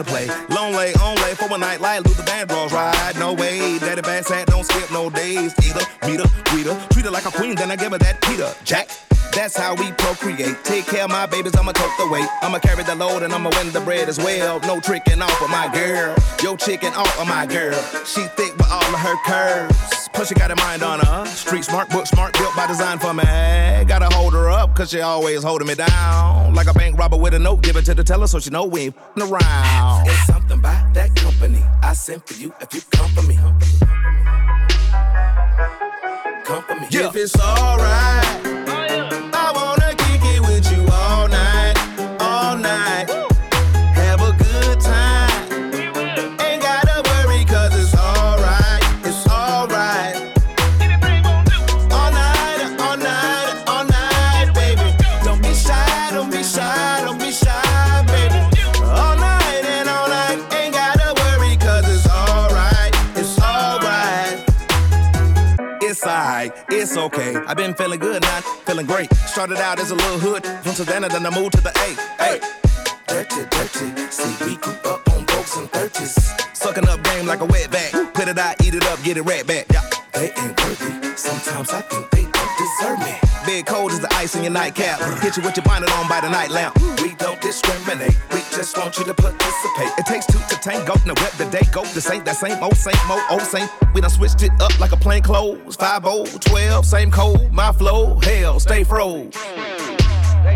wanna play. Long lay, on lay for a night like Luther Vandross ride. No way, Daddy Bass hat don't skip no days. Either meet her, greet her, treat her like a queen, then I give her that Peter Jack. That's how we procreate. Take care of my babies, I'ma tote the weight. I'ma carry the load and I'ma win the bread as well. No tricking off of my girl. Yo, chicken off of my girl. She thick with all of her curves. Plus, she got a mind on her. Street smart, book smart, built by design for me. Gotta hold her up, cause she always holding me down. Like a bank robber with a note, give it to the teller so she know we ain't f***ing around. It's something about that company. I sent for you if you come for me. Come for me. Yeah. If it's alright. Okay. I've been feeling good now, feeling great. Started out as a little hood from Savannah, then I moved to the A. Hey, Dirty, dirty. See, we grew up on books and thirties. sucking up game like a wet bag. Put it out, eat it up, get it right back. Yeah. They ain't worthy. Sometimes I think they don't deserve me. Cold as the ice in your nightcap. Hit you with your bonnet on by the night lamp. We don't discriminate. We just want you to participate. It takes two to tango. Now rep the day go. This ain't that same old, same old, old same. We done switched it up like a plain clothes. 5 12, same code. My flow, hell, stay froze.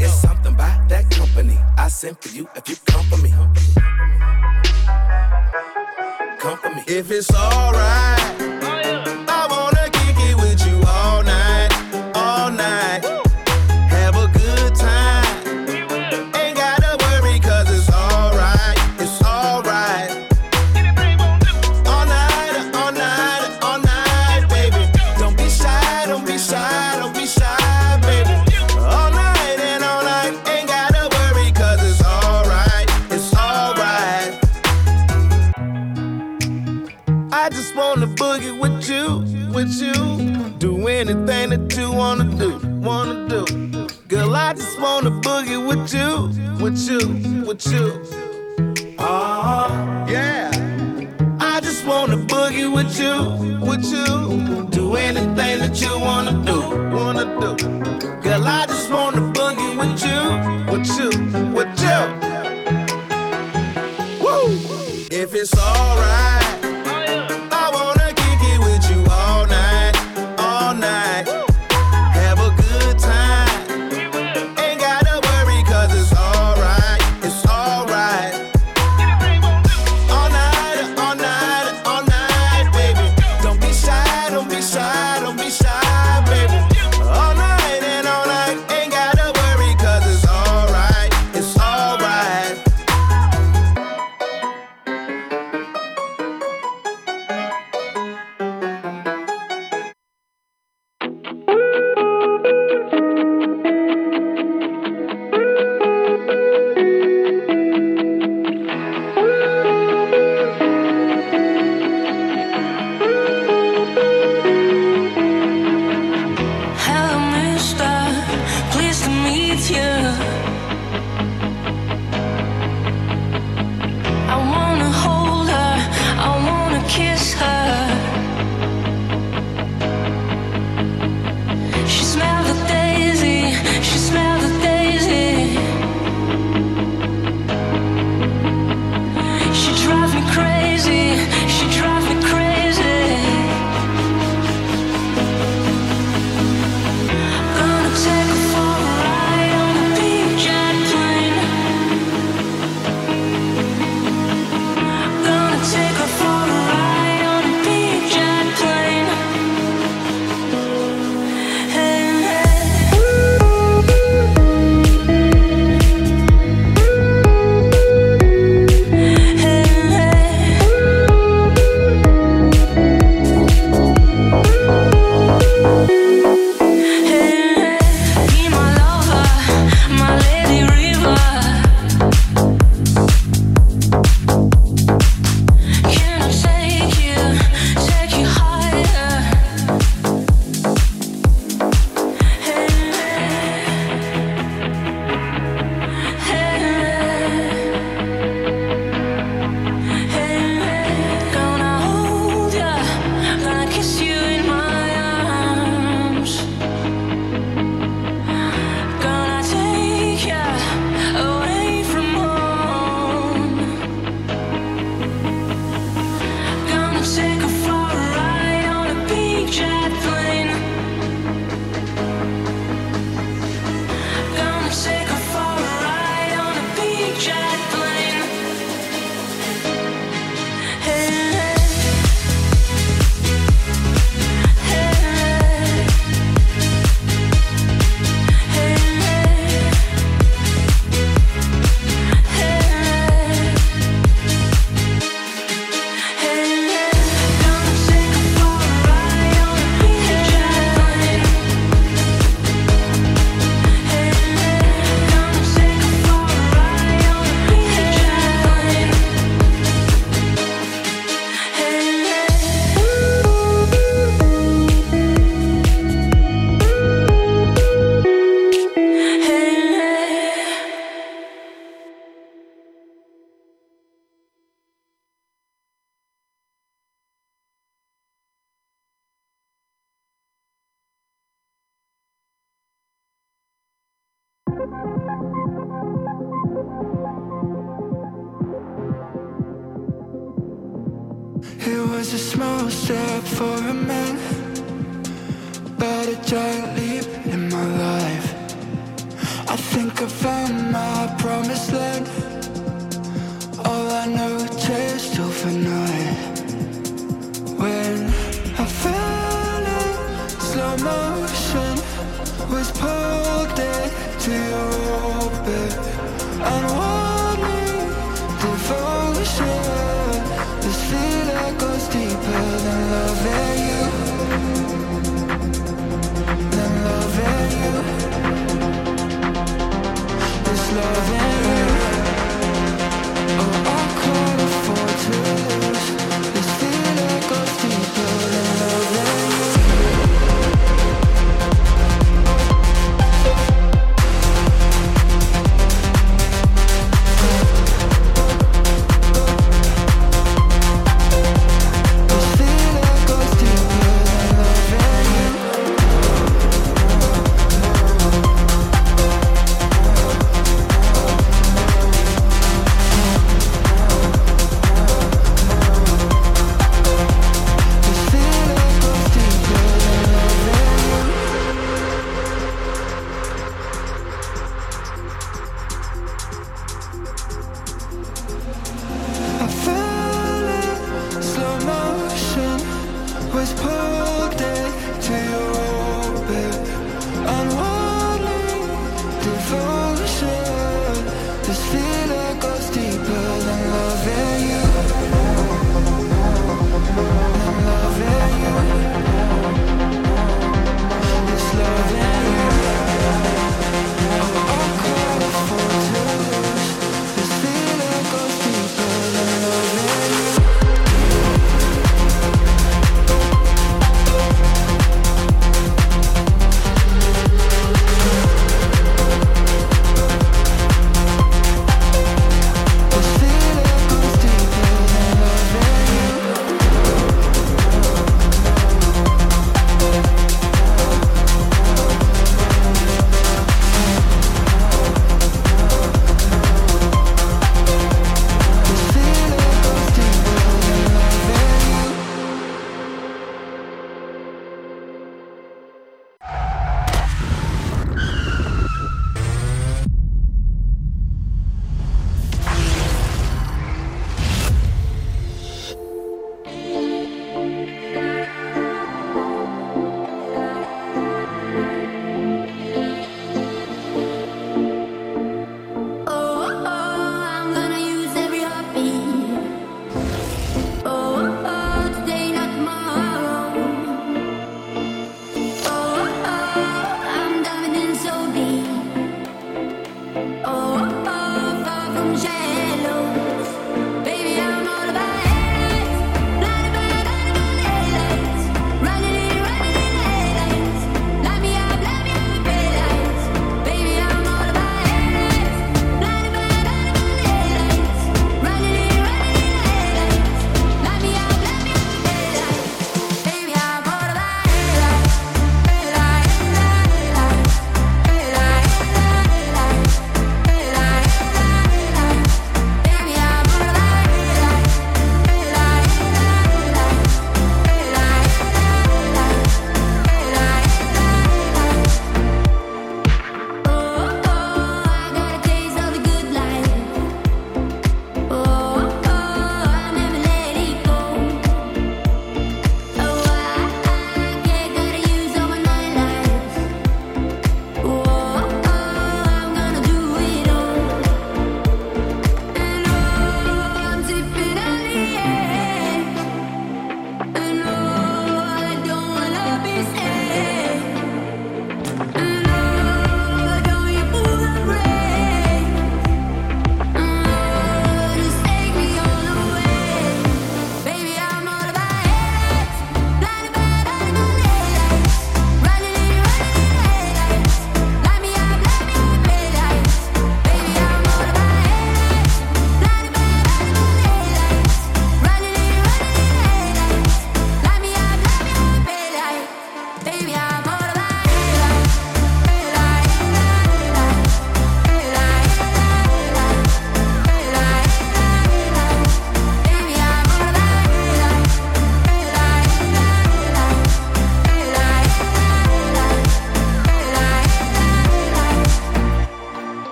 It's something about that company. I sent for you if you come for me. Come for me. If it's alright, anything that you wanna do, wanna do. Girl, I just wanna boogie with you, with you, with you. Ah, yeah. I just wanna boogie with you, with you. Do anything that you wanna do, wanna do. Girl, I just wanna boogie with you, with you, with you. Woo! If it's alright.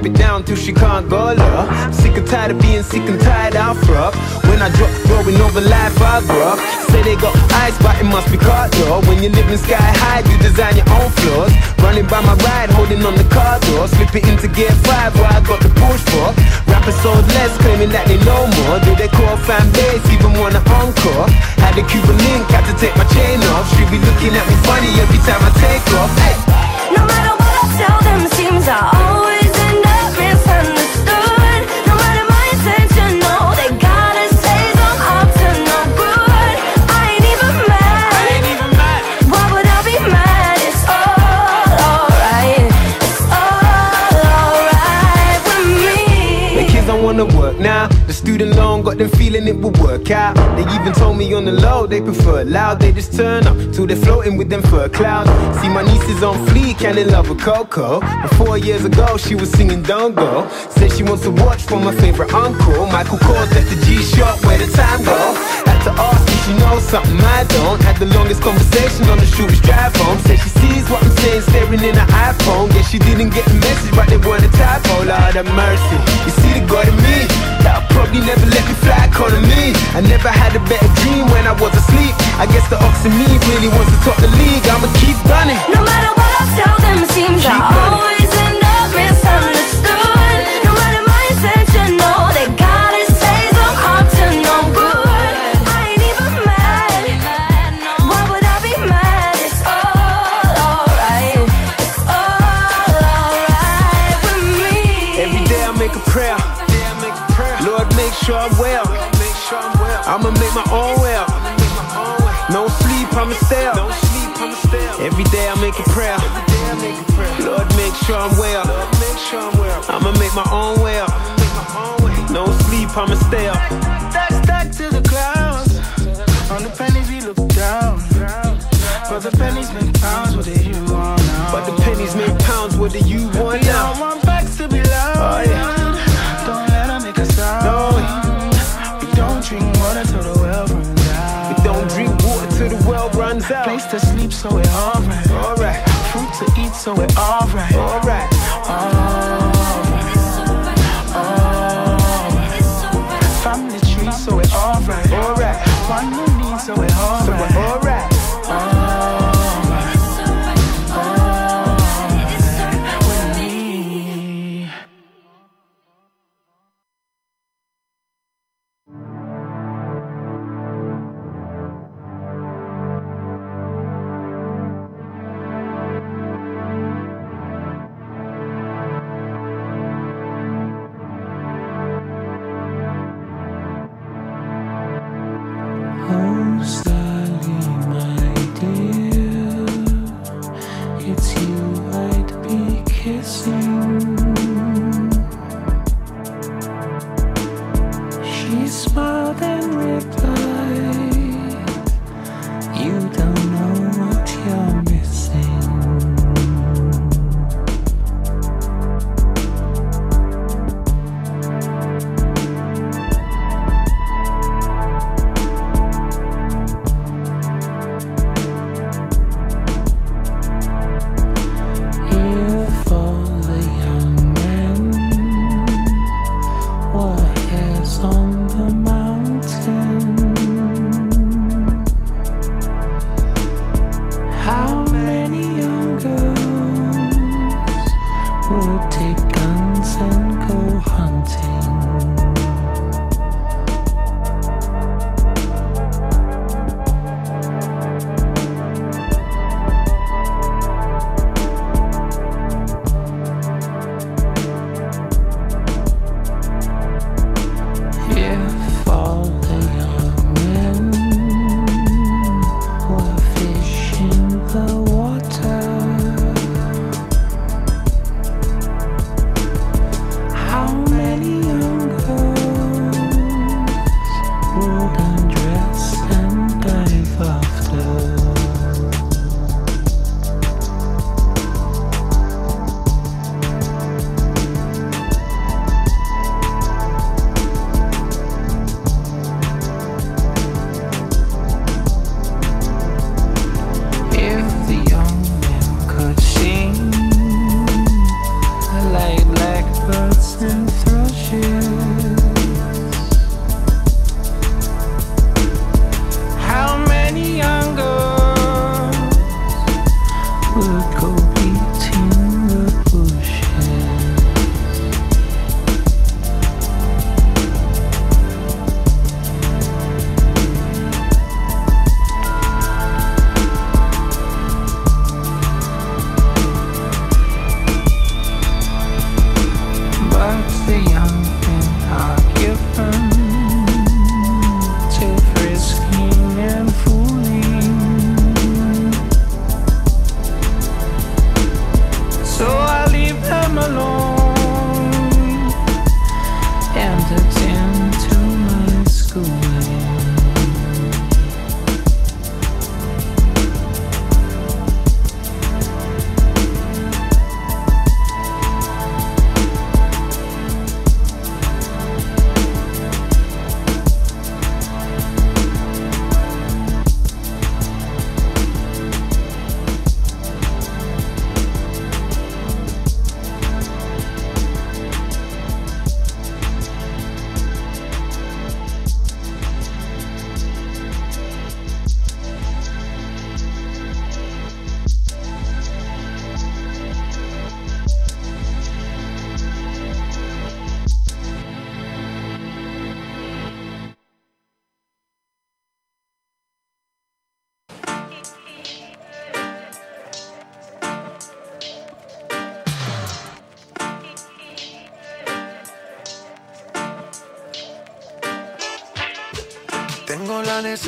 Drop it down till she can't go low. Sick and tired of being sick and tired, I'll fuck. When I drop, throwing over life, I grew up. Say they got ice, but it must be caught though. When you're living sky high, you design your own floors. Running by my ride, holding on the car door. Slip it into gear five, where I got the push for. Rappers sold less, claiming that they know more. Do they call fan base, even want an encore? Had the Cuban link, had to take my chain off. She be looking at me funny every time I take off. Hey. No matter what I tell them, seems I always now. The student loan got them feeling it would work out. They even told me on the low they prefer loud. They just turn up till they're floating with them fur clouds. See my niece is on fleek and in love with Coco. But four years ago she was singing Don't Go. Said she wants to watch for my favorite uncle. Michael Kors left the G shop where the time go. She knows something I don't. Had the longest conversation on the shooter's drive home. Said she sees what I'm saying staring in her iPhone. Guess she didn't get the message, but they were the typo. Lord have mercy. You see the God in me. That'll probably never let me fly calling me. I never had a better dream when I was asleep. I guess the ox in me really wants to top the league. I'ma keep running. No matter what I tell them, it seems I Keep running. always sure I'm well. I'ma make my own well. No sleep, I'ma stay up. Every day I make a prayer. Lord, make sure I'm well. I'ma make my own well. No sleep, I'ma stay up. Stack, stack to the clouds. On the pennies we look down. But the pennies make pounds, what do you want now? But the pennies make pounds, what do you want We don't want backs to be loud. Oh, yeah. So we're alright. Alright, Fruit to eat, so we're alright. alright.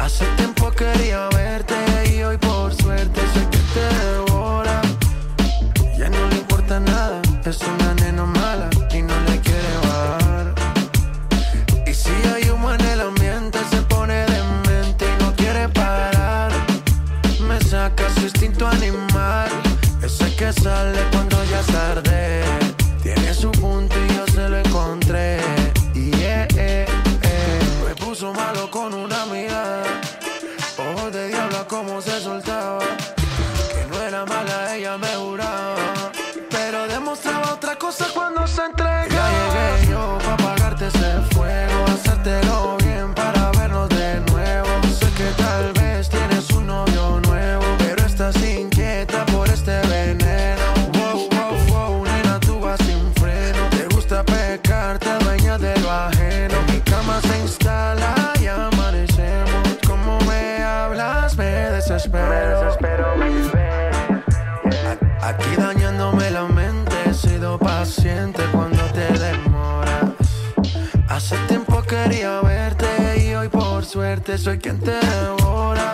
Hace tiempo quería verte y hoy por suerte sé que te devora. Ya no le importa nada, es una nena mala y no le quiere bajar. Y si hay humo en el ambiente se pone demente y no quiere parar. Me saca su instinto animal, ese que sale cuando ya es tarde. Por suerte soy quien te devora.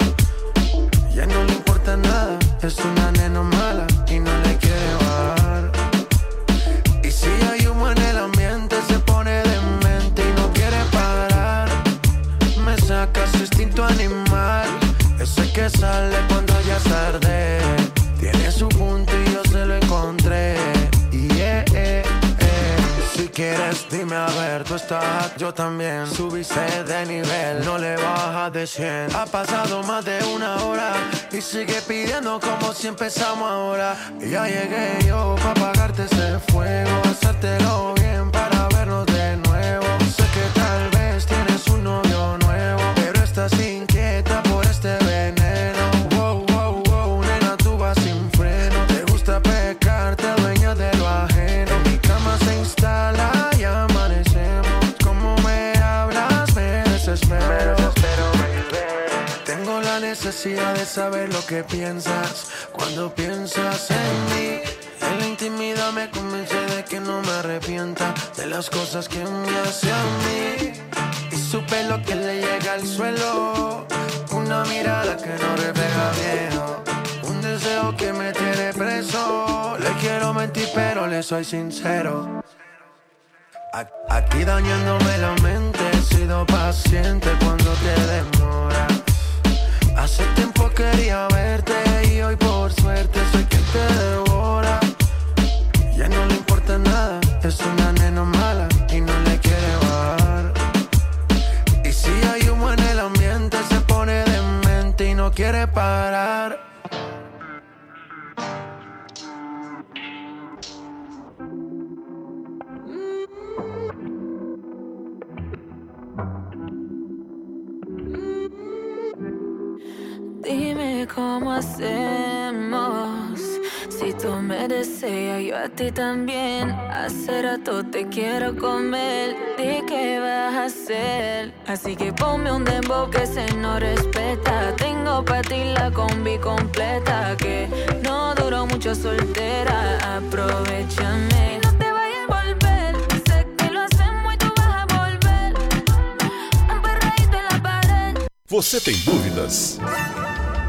Ya no le importa nada, es una nena yo también. Subiste de nivel, no le bajas de 100. Ha pasado más de una hora y sigue pidiendo como si empezamos ahora. Y ya llegué yo para apagarte ese fuego, hacértelo saber lo que piensas cuando piensas en mí. En la intimidad me convence de que no me arrepienta de las cosas que me hace a mí. Y su pelo que le llega al suelo, una mirada que no refleja miedo. Un deseo que me tiene preso. Le quiero mentir, pero le soy sincero. Aquí dañándome la mente, he sido paciente cuando te demoras. Hace tiempo quería verte y hoy por suerte soy quien te devora. Ya no le importa nada, es una nena mala y no le quiere bajar. Y si hay humo en el ambiente se pone demente y no quiere parar. Dime cómo hacemos. Si tú me deseas, yo a ti también. Hace rato te quiero comer. Di qué vas a hacer. Así que ponme un dembow que se no respeta. Tengo para ti la combi completa. Que no duró mucho soltera. Aprovechame. Você tem dúvidas?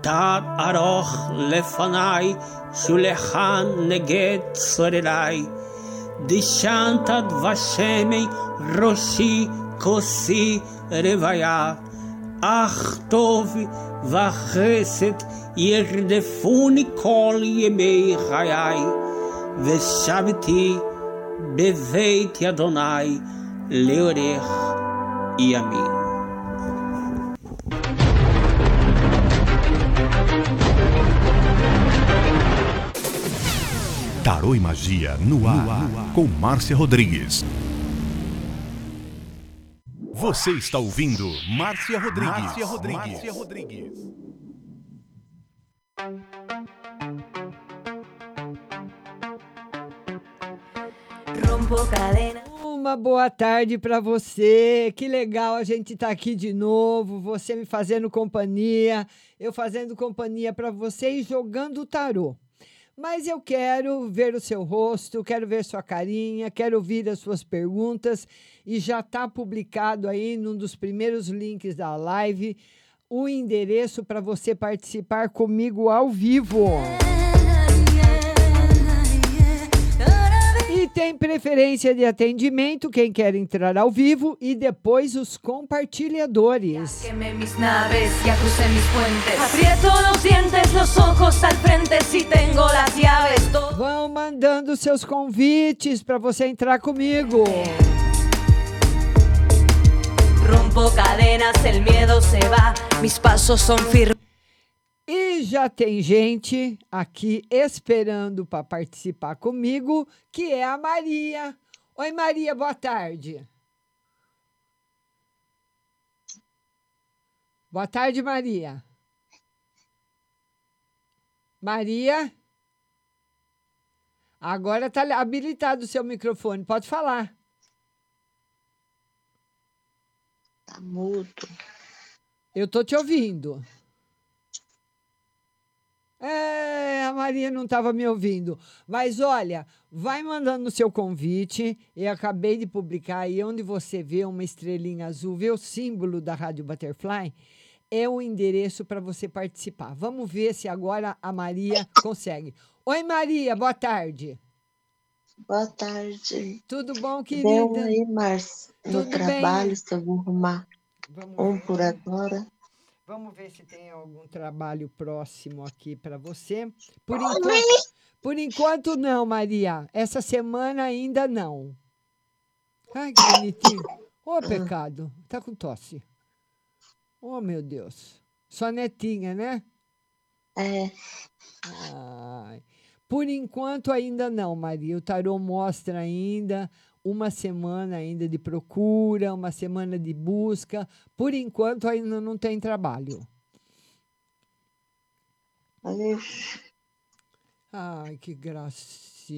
תת ארוך לפניי, שולחן נגד צורריי. דשנת דבשמי ראשי כוסי רוויה. אך טוב וחסד ירדפוני כל ימי חיי, ושבתי בבית אדוני לאורך ימים. Tarô e Magia no ar, com Márcia Rodrigues. Você está ouvindo Márcia Rodrigues. Márcia Rodrigues. Márcia Rodrigues. Rompo cadena. Uma boa tarde para você. Que legal a gente estar aqui de novo. Você me fazendo companhia, eu fazendo companhia para você e jogando o tarô. Mas eu quero ver o seu rosto, quero ver sua carinha, quero ouvir as suas perguntas e já está publicado aí num dos primeiros links da live o endereço para você participar comigo ao vivo. E tem preferência de atendimento, quem quer entrar ao vivo, e depois os compartilhadores. Vão mandando seus convites para você entrar comigo. Rompo cadenas, el miedo se va, mis pasos son firmes. E já tem gente aqui esperando para participar comigo, que é a Maria. Oi, Maria, boa tarde. Boa tarde, Maria. Maria? Agora está habilitado o seu microfone, pode falar. Tá mudo. Eu tô te ouvindo. É, a Maria não estava me ouvindo. Mas olha, vai mandando o seu convite. Eu acabei de publicar aí onde você vê uma estrelinha azul, vê o símbolo da Rádio Butterfly. É o endereço para você participar. Vamos ver se agora a Maria consegue. Oi, Maria, boa tarde. Boa tarde. Tudo bom, querida? aí, Márcia, no trabalho, bem. se eu vou arrumar um por agora. Vamos ver se tem algum trabalho próximo aqui para você. Por enquanto, por enquanto, não, Maria. Essa semana ainda não. Ai, que bonitinho. Ô, pecado. Tá com tosse. Oh, meu Deus. Sua netinha, né? É. Ai. Por enquanto, ainda não, Maria. O tarô mostra ainda uma semana ainda de procura, uma semana de busca. Por enquanto, ainda não tem trabalho. Ai, que gracinha.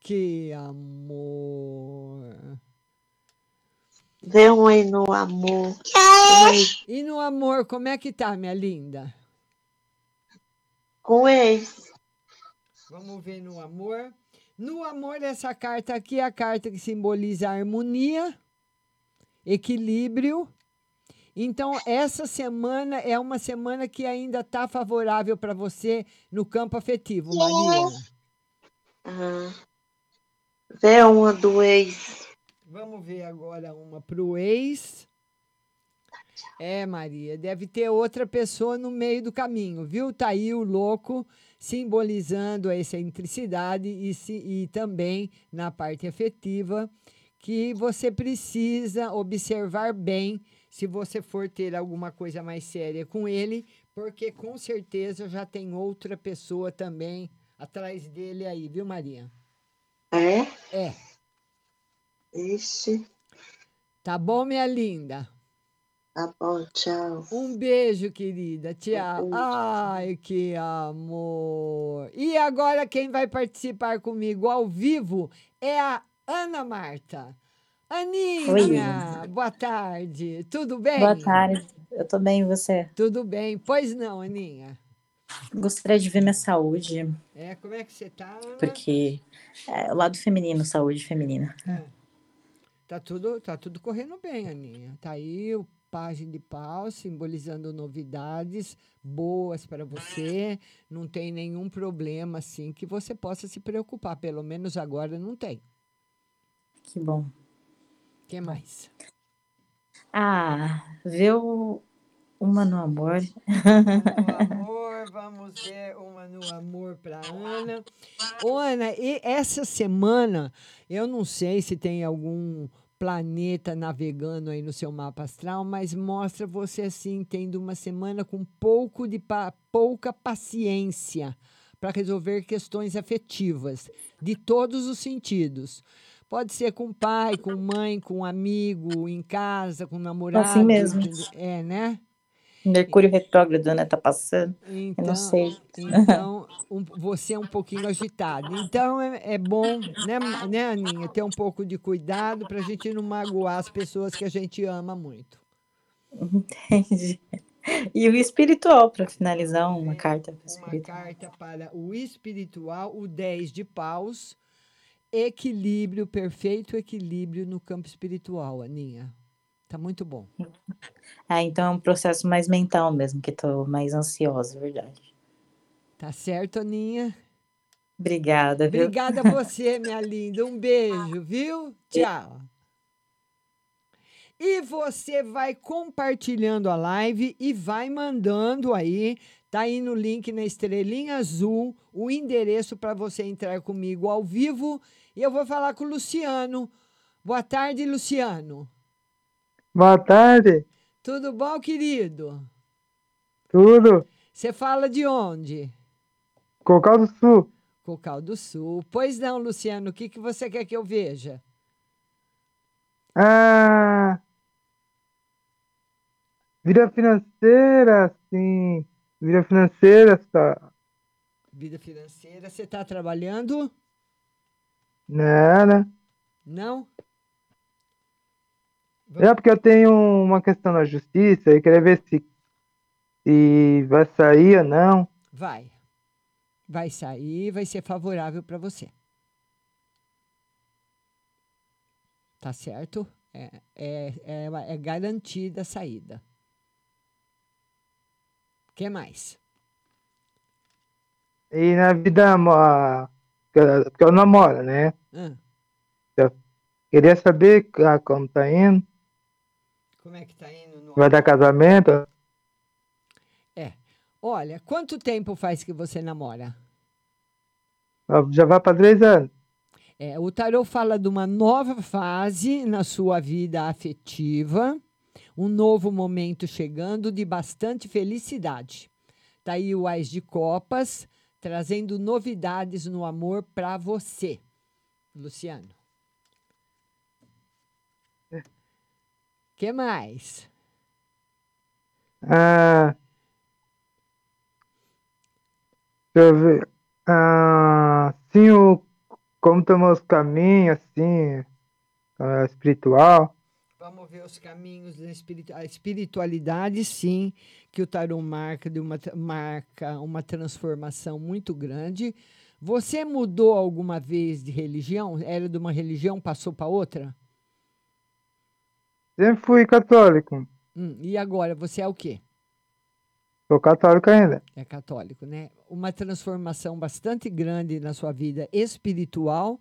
Que amor. Vê um aí no amor. E no amor, como é que tá, minha linda? Com ex. Vamos ver no amor. No amor, essa carta aqui é a carta que simboliza a harmonia, equilíbrio. Então, essa semana é uma semana que ainda está favorável para você no campo afetivo, Maria. Aham. Vê uma do ex. Vamos ver agora uma pro ex. É, Maria, deve ter outra pessoa no meio do caminho, viu? Tá aí o louco simbolizando a excentricidade e, se, e também na parte afetiva que você precisa observar bem se você for ter alguma coisa mais séria com ele, porque com certeza já tem outra pessoa também atrás dele aí, viu, Maria? É? É. Ixi. Tá bom, minha linda? Tá bom, tchau. Um beijo, querida. Tchau. beijo. Ai, que amor. E agora quem vai participar comigo ao vivo é a Ana Marta. Aninha, boa tarde. Tudo bem? Boa tarde. Eu tô bem, e você? Tudo bem. Pois não, Aninha. Gostaria de ver minha saúde, É, como é que você tá? Ana? porque é o lado feminino, saúde feminina. Tá tudo, tá tudo correndo bem, Aninha. Tá aí o página de pau simbolizando novidades boas para você. Não tem nenhum problema assim que você possa se preocupar. Pelo menos agora não tem. Que bom. O que mais? Ah, ver o- uma no amor. amor, vamos ver uma no amor para Ana. Ô, Ana, e essa semana, eu não sei se tem algum planeta navegando aí no seu mapa astral, mas mostra você assim, tendo uma semana com pouco de pa- pouca paciência para resolver questões afetivas, de todos os sentidos. Pode ser com pai, com mãe, com amigo, em casa, com namorado. Assim mesmo. É, né? Mercúrio retrógrado, né? Tá passando. Eu Então, não sei. então um- você é um pouquinho agitado. Então é, é bom, né, né, Aninha, ter um pouco de cuidado para a gente não magoar as pessoas que a gente ama muito. Entendi. E o espiritual, para finalizar, uma carta pro Uma espiritual. carta para o espiritual, o 10 de paus, equilíbrio, perfeito equilíbrio no campo espiritual, Aninha. Tá muito bom. Ah, então é um processo mais mental mesmo, que tô mais ansiosa, é verdade. Tá certo, Aninha? Obrigada, viu? Obrigada a você, minha linda. Um beijo, viu? Tchau. E você vai compartilhando a live e vai mandando aí. Tá aí no link na estrelinha azul o endereço para você entrar comigo ao vivo. E eu vou falar com o Luciano. Boa tarde, Luciano. Boa tarde, Tudo bom, querido? tudo? Você fala de onde? Cocal do Sul. Cocal do Sul. Pois não, Luciano, o que, que você quer que eu veja? Ah, vida financeira, sim. Vida financeira, tá. Vida financeira, você está trabalhando? Né? Não? É porque eu tenho uma questão na justiça e queria ver se, se vai sair ou não. Vai. Vai sair, vai ser favorável para você. Tá certo? É, é, é, é garantida a saída. O que mais? E na vida, porque eu namoro, né? Ah, Eu queria saber ah, como tá indo. Como é que tá indo? No... Vai dar casamento? É. Olha, quanto tempo faz que você namora? Ah, Já vai para três anos. É, o tarô fala de uma nova fase na sua vida afetiva, um novo momento chegando de bastante felicidade. Tá aí o Ais de Copas, trazendo novidades no amor para você, Luciano. Que mais? Ah, deixa eu ver. Ah, sim, o, como estão os caminhos, assim, ah, espiritual. Vamos ver os caminhos da espiritu- a espiritualidade, sim, que o tarô marca de uma, marca uma transformação muito grande. Você mudou alguma vez de religião? Era de uma religião, passou para outra? Sempre fui católico. Hum, e agora, você é o quê? Sou católico ainda. É católico, né? Uma transformação bastante grande na sua vida espiritual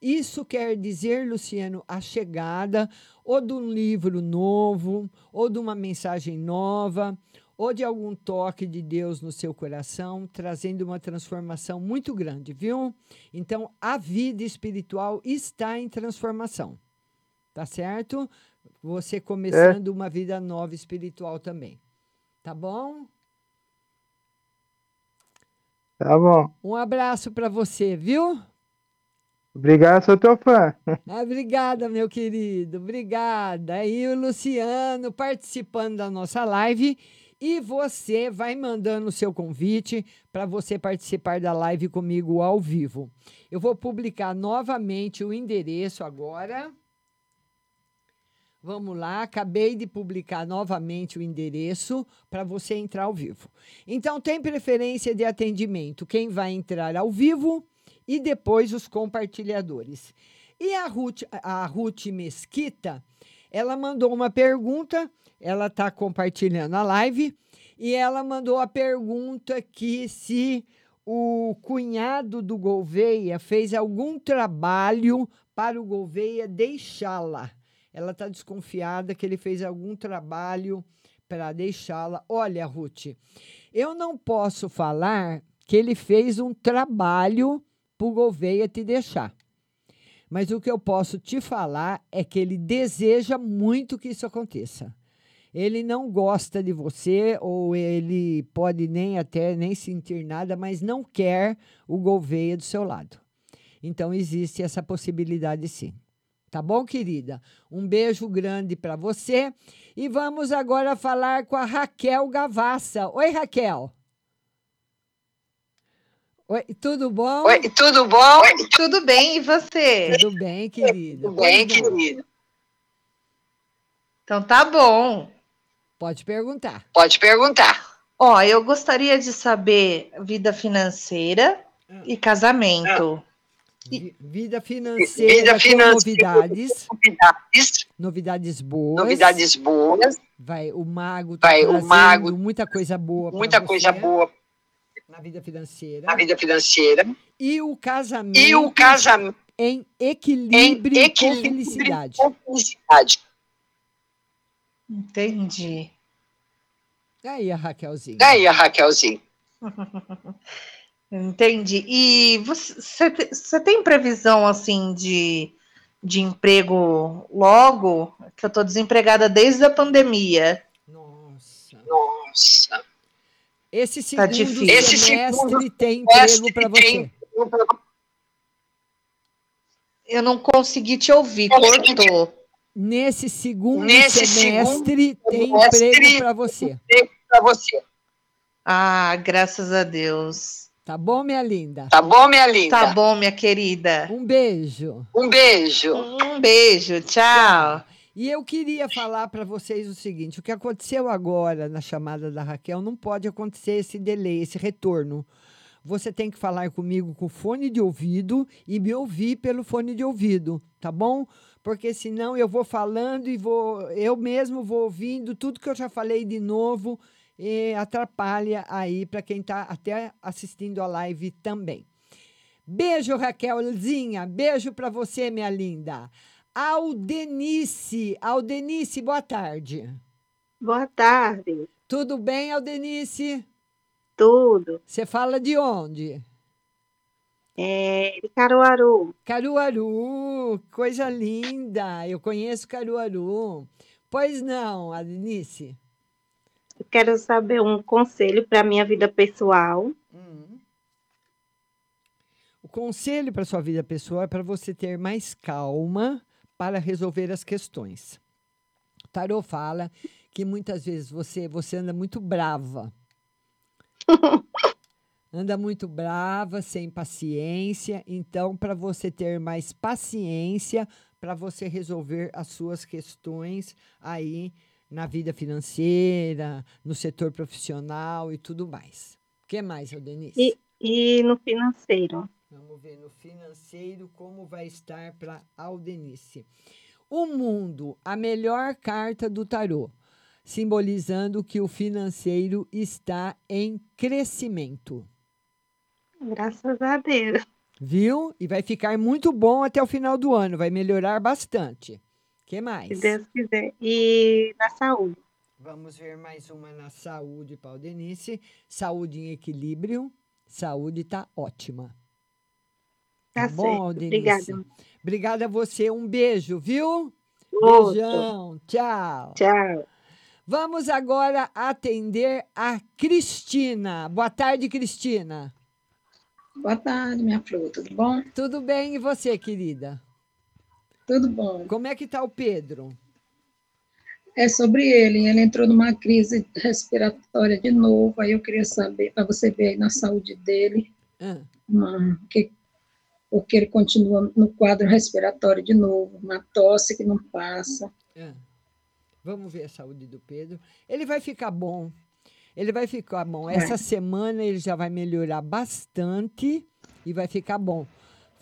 Isso quer dizer, Luciano, a chegada ou de um livro novo, ou de uma mensagem nova, ou de algum toque de Deus no seu coração, trazendo uma transformação muito grande, viu? Então, a vida espiritual está em transformação, tá certo? Você começando uma vida nova espiritual também, tá bom? Tá bom. Um abraço para você, viu? Obrigado, sou teu fã. Ah, obrigada, meu querido. Obrigada. Aí o Luciano participando da nossa live. E você vai mandando o seu convite para você participar da live comigo ao vivo. Eu vou publicar novamente o endereço agora. Vamos lá, acabei de publicar novamente o endereço para você entrar ao vivo. Então, tem preferência de atendimento quem vai entrar ao vivo e depois os compartilhadores. E a Ruth, a Ruth Mesquita, ela mandou uma pergunta, ela está compartilhando a live, e ela mandou a pergunta que se o cunhado do Gouveia fez algum trabalho para o Gouveia deixá-la. Ela está desconfiada que ele fez algum trabalho para deixá-la. Olha, Ruth, eu não posso falar que ele fez um trabalho para o Gouveia te deixar. Mas o que eu posso te falar é que ele deseja muito que isso aconteça. Ele não gosta de você, ou ele pode nem até nem sentir nada, mas não quer o Gouveia do seu lado. Então existe essa possibilidade sim. Tá bom, querida? Um beijo grande para você. E vamos agora falar com a Raquel Gavassa. Oi, Raquel. Oi, tudo bom? Oi, tudo bom? tudo bem, e você? Tudo bem, querida. Tudo bem, Pois não. querida. Então tá bom. Pode perguntar. Pode perguntar. Ó, eu gostaria de saber vida financeira e casamento. Vi- Vida financeira, Vida com financeira. novidades. Novidades. Novidades boas. Novidades boas. Vai, o mago tá Vai, o mago- muita coisa boa Muita coisa você boa na vida financeira. na vida financeira. E o casamento. E o casamento em em equilíbrio, equilíbrio com felicidade. com felicidade. Entendi. Aí a Raquelzinha. Daí a Raquelzinha. Entendi. E você, você te- você tem previsão assim de, de emprego logo? Que eu tô desempregada desde a pandemia. Nossa. Nossa. Esse Tá segundo difícil. Esse semestre segundo tem emprego para tem você. Eu não consegui te ouvir, cortou. Nesse segundo Nesse semestre segundo tem semestre emprego para você. Para você. Ah, graças a Deus. Tá bom, minha linda? Tá bom, minha linda? Tá bom, minha querida. Um beijo. Um beijo. Um beijo. Tchau. E eu queria falar para vocês o seguinte: o que aconteceu agora na chamada da Raquel não pode acontecer esse delay, esse retorno. Você tem que falar comigo com fone de ouvido e me ouvir pelo fone de ouvido, tá bom? Porque senão eu vou falando e vou eu mesmo vou ouvindo tudo que eu já falei de novo e atrapalha aí para quem está até assistindo a live também. Beijo, Raquelzinha. Beijo para você, minha linda. Aldenice. Aldenice, boa tarde. Boa tarde. Tudo bem, Aldenice? Tudo. Você fala de onde? É, de Caruaru. Caruaru, coisa linda. Eu conheço Caruaru. Pois não, Aldenice? Eu quero saber um conselho para minha vida pessoal. O conselho para sua vida pessoal é para você ter mais calma para resolver as questões. O Tarô fala que muitas vezes você, você anda muito brava. anda muito brava, sem paciência. Então, para você ter mais paciência, para você resolver as suas questões aí na vida financeira, no setor profissional e tudo mais. O que mais, Denise? E, e no financeiro. Vamos ver no financeiro como vai estar para Aldenice. O mundo, a melhor carta do tarô, simbolizando que o financeiro está em crescimento. Graças a Deus. Viu? E vai ficar muito bom até o final do ano, vai melhorar bastante. Que mais? Se Deus quiser. E na saúde. Vamos ver mais uma na saúde, Paulo Denise. Saúde em equilíbrio. Saúde tá ótima. Tá bom, certo. Aldenice? Obrigada. Obrigada a você. Um beijo, viu? Outro. Beijão. Tchau. Tchau. Vamos agora atender a Cristina. Boa tarde, Cristina. Boa tarde, minha flor, tudo bom? Tudo bem e você, querida? Tudo bom. Como é que tá o Pedro? É sobre ele, ele entrou numa crise respiratória de novo, aí eu queria saber, para você ver aí na saúde dele, Ah, uma, que, porque ele continua no quadro respiratório de novo, uma tosse que não passa. ah. Vamos ver a saúde do Pedro. Ele vai ficar bom. Ele vai ficar bom. Essa semana ele já vai melhorar bastante e vai ficar bom.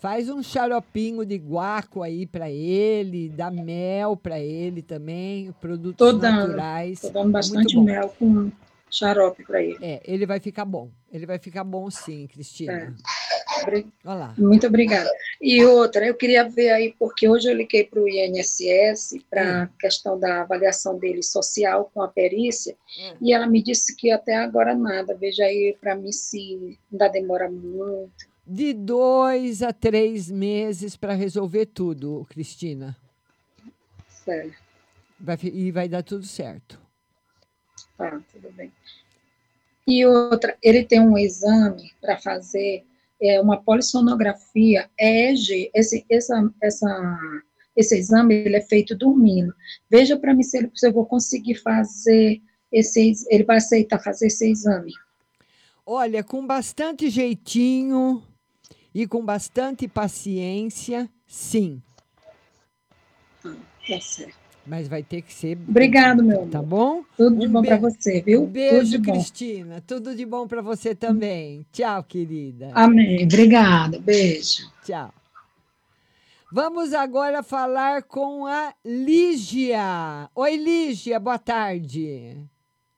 Faz um xaropinho de guaco aí para ele, dá mel para ele também, produtos Tô dando, naturais. tô dando bastante mel com xarope para ele. É, ele vai ficar bom. Ele vai ficar bom sim, Cristina. É. Obri- Olha lá. Muito obrigada. E outra, eu queria ver aí, porque hoje eu liguei para o INSS para a questão da avaliação dele social com a perícia, e ela me disse que até agora nada. Veja aí para mim se ainda demora muito. De dois a três meses para resolver tudo, Cristina. Sério. Vai, e vai dar tudo certo. Tá, tudo bem. E outra, ele tem um exame para fazer, é uma polissonografia EEG. Esse, essa, essa, esse exame ele é feito dormindo. Veja para mim se, ele, se eu vou conseguir fazer esse, ele vai aceitar fazer esse exame. Olha, com bastante jeitinho e com bastante paciência, sim. Tá certo. Mas vai ter que ser. Obrigado, meu amor. Tá bom? Tudo de Um bom para be- você, viu? Um beijo, Tudo de bom. Cristina. Tudo de bom para você também. Tchau, querida. Amém. Obrigada. Beijo. Tchau. Vamos agora falar com a Lígia. Oi, Lígia, boa tarde.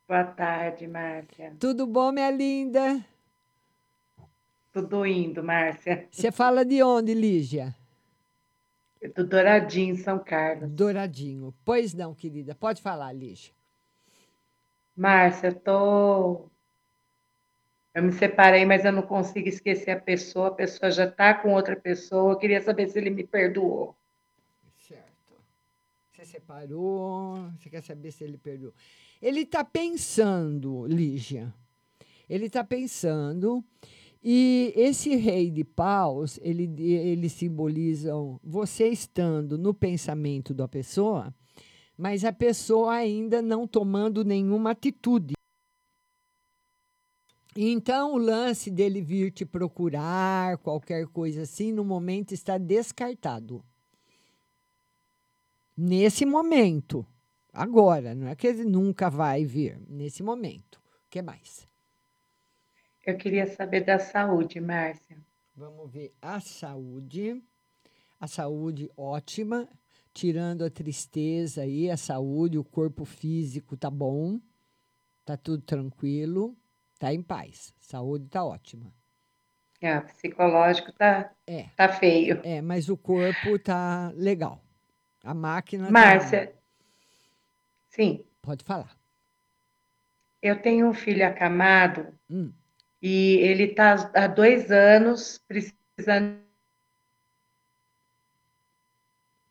Boa tarde, Márcia. Tudo bom, minha linda? Tudo indo, Márcia. Você fala de onde, Lígia? Do Douradinho, São Carlos. Douradinho. Pois não, querida. Pode falar, Lígia. Márcia, eu tô. Eu me separei, mas eu não consigo esquecer a pessoa. A pessoa já tá com outra pessoa. Eu queria saber se ele me perdoou. Certo. Você separou, você quer saber se ele perdoou. Ele está pensando, Lígia. Ele está pensando. E esse rei de paus, ele, ele simboliza você estando no pensamento da pessoa, mas a pessoa ainda não tomando nenhuma atitude. Então, o lance dele vir te procurar, qualquer coisa assim, no momento está descartado. Nesse momento. Agora, não é que ele nunca vai vir. Nesse momento. O que mais? Eu queria saber da saúde, Márcia. Vamos ver a saúde. A saúde ótima, tirando a tristeza aí, a saúde, o corpo físico tá bom, tá tudo tranquilo, tá em paz. Saúde tá ótima. É, psicológico tá, É. tá feio. É, mas o corpo tá legal. A máquina tá- Márcia, sim, Pode falar. eu tenho um filho acamado Hum. E ele está há dois anos precisando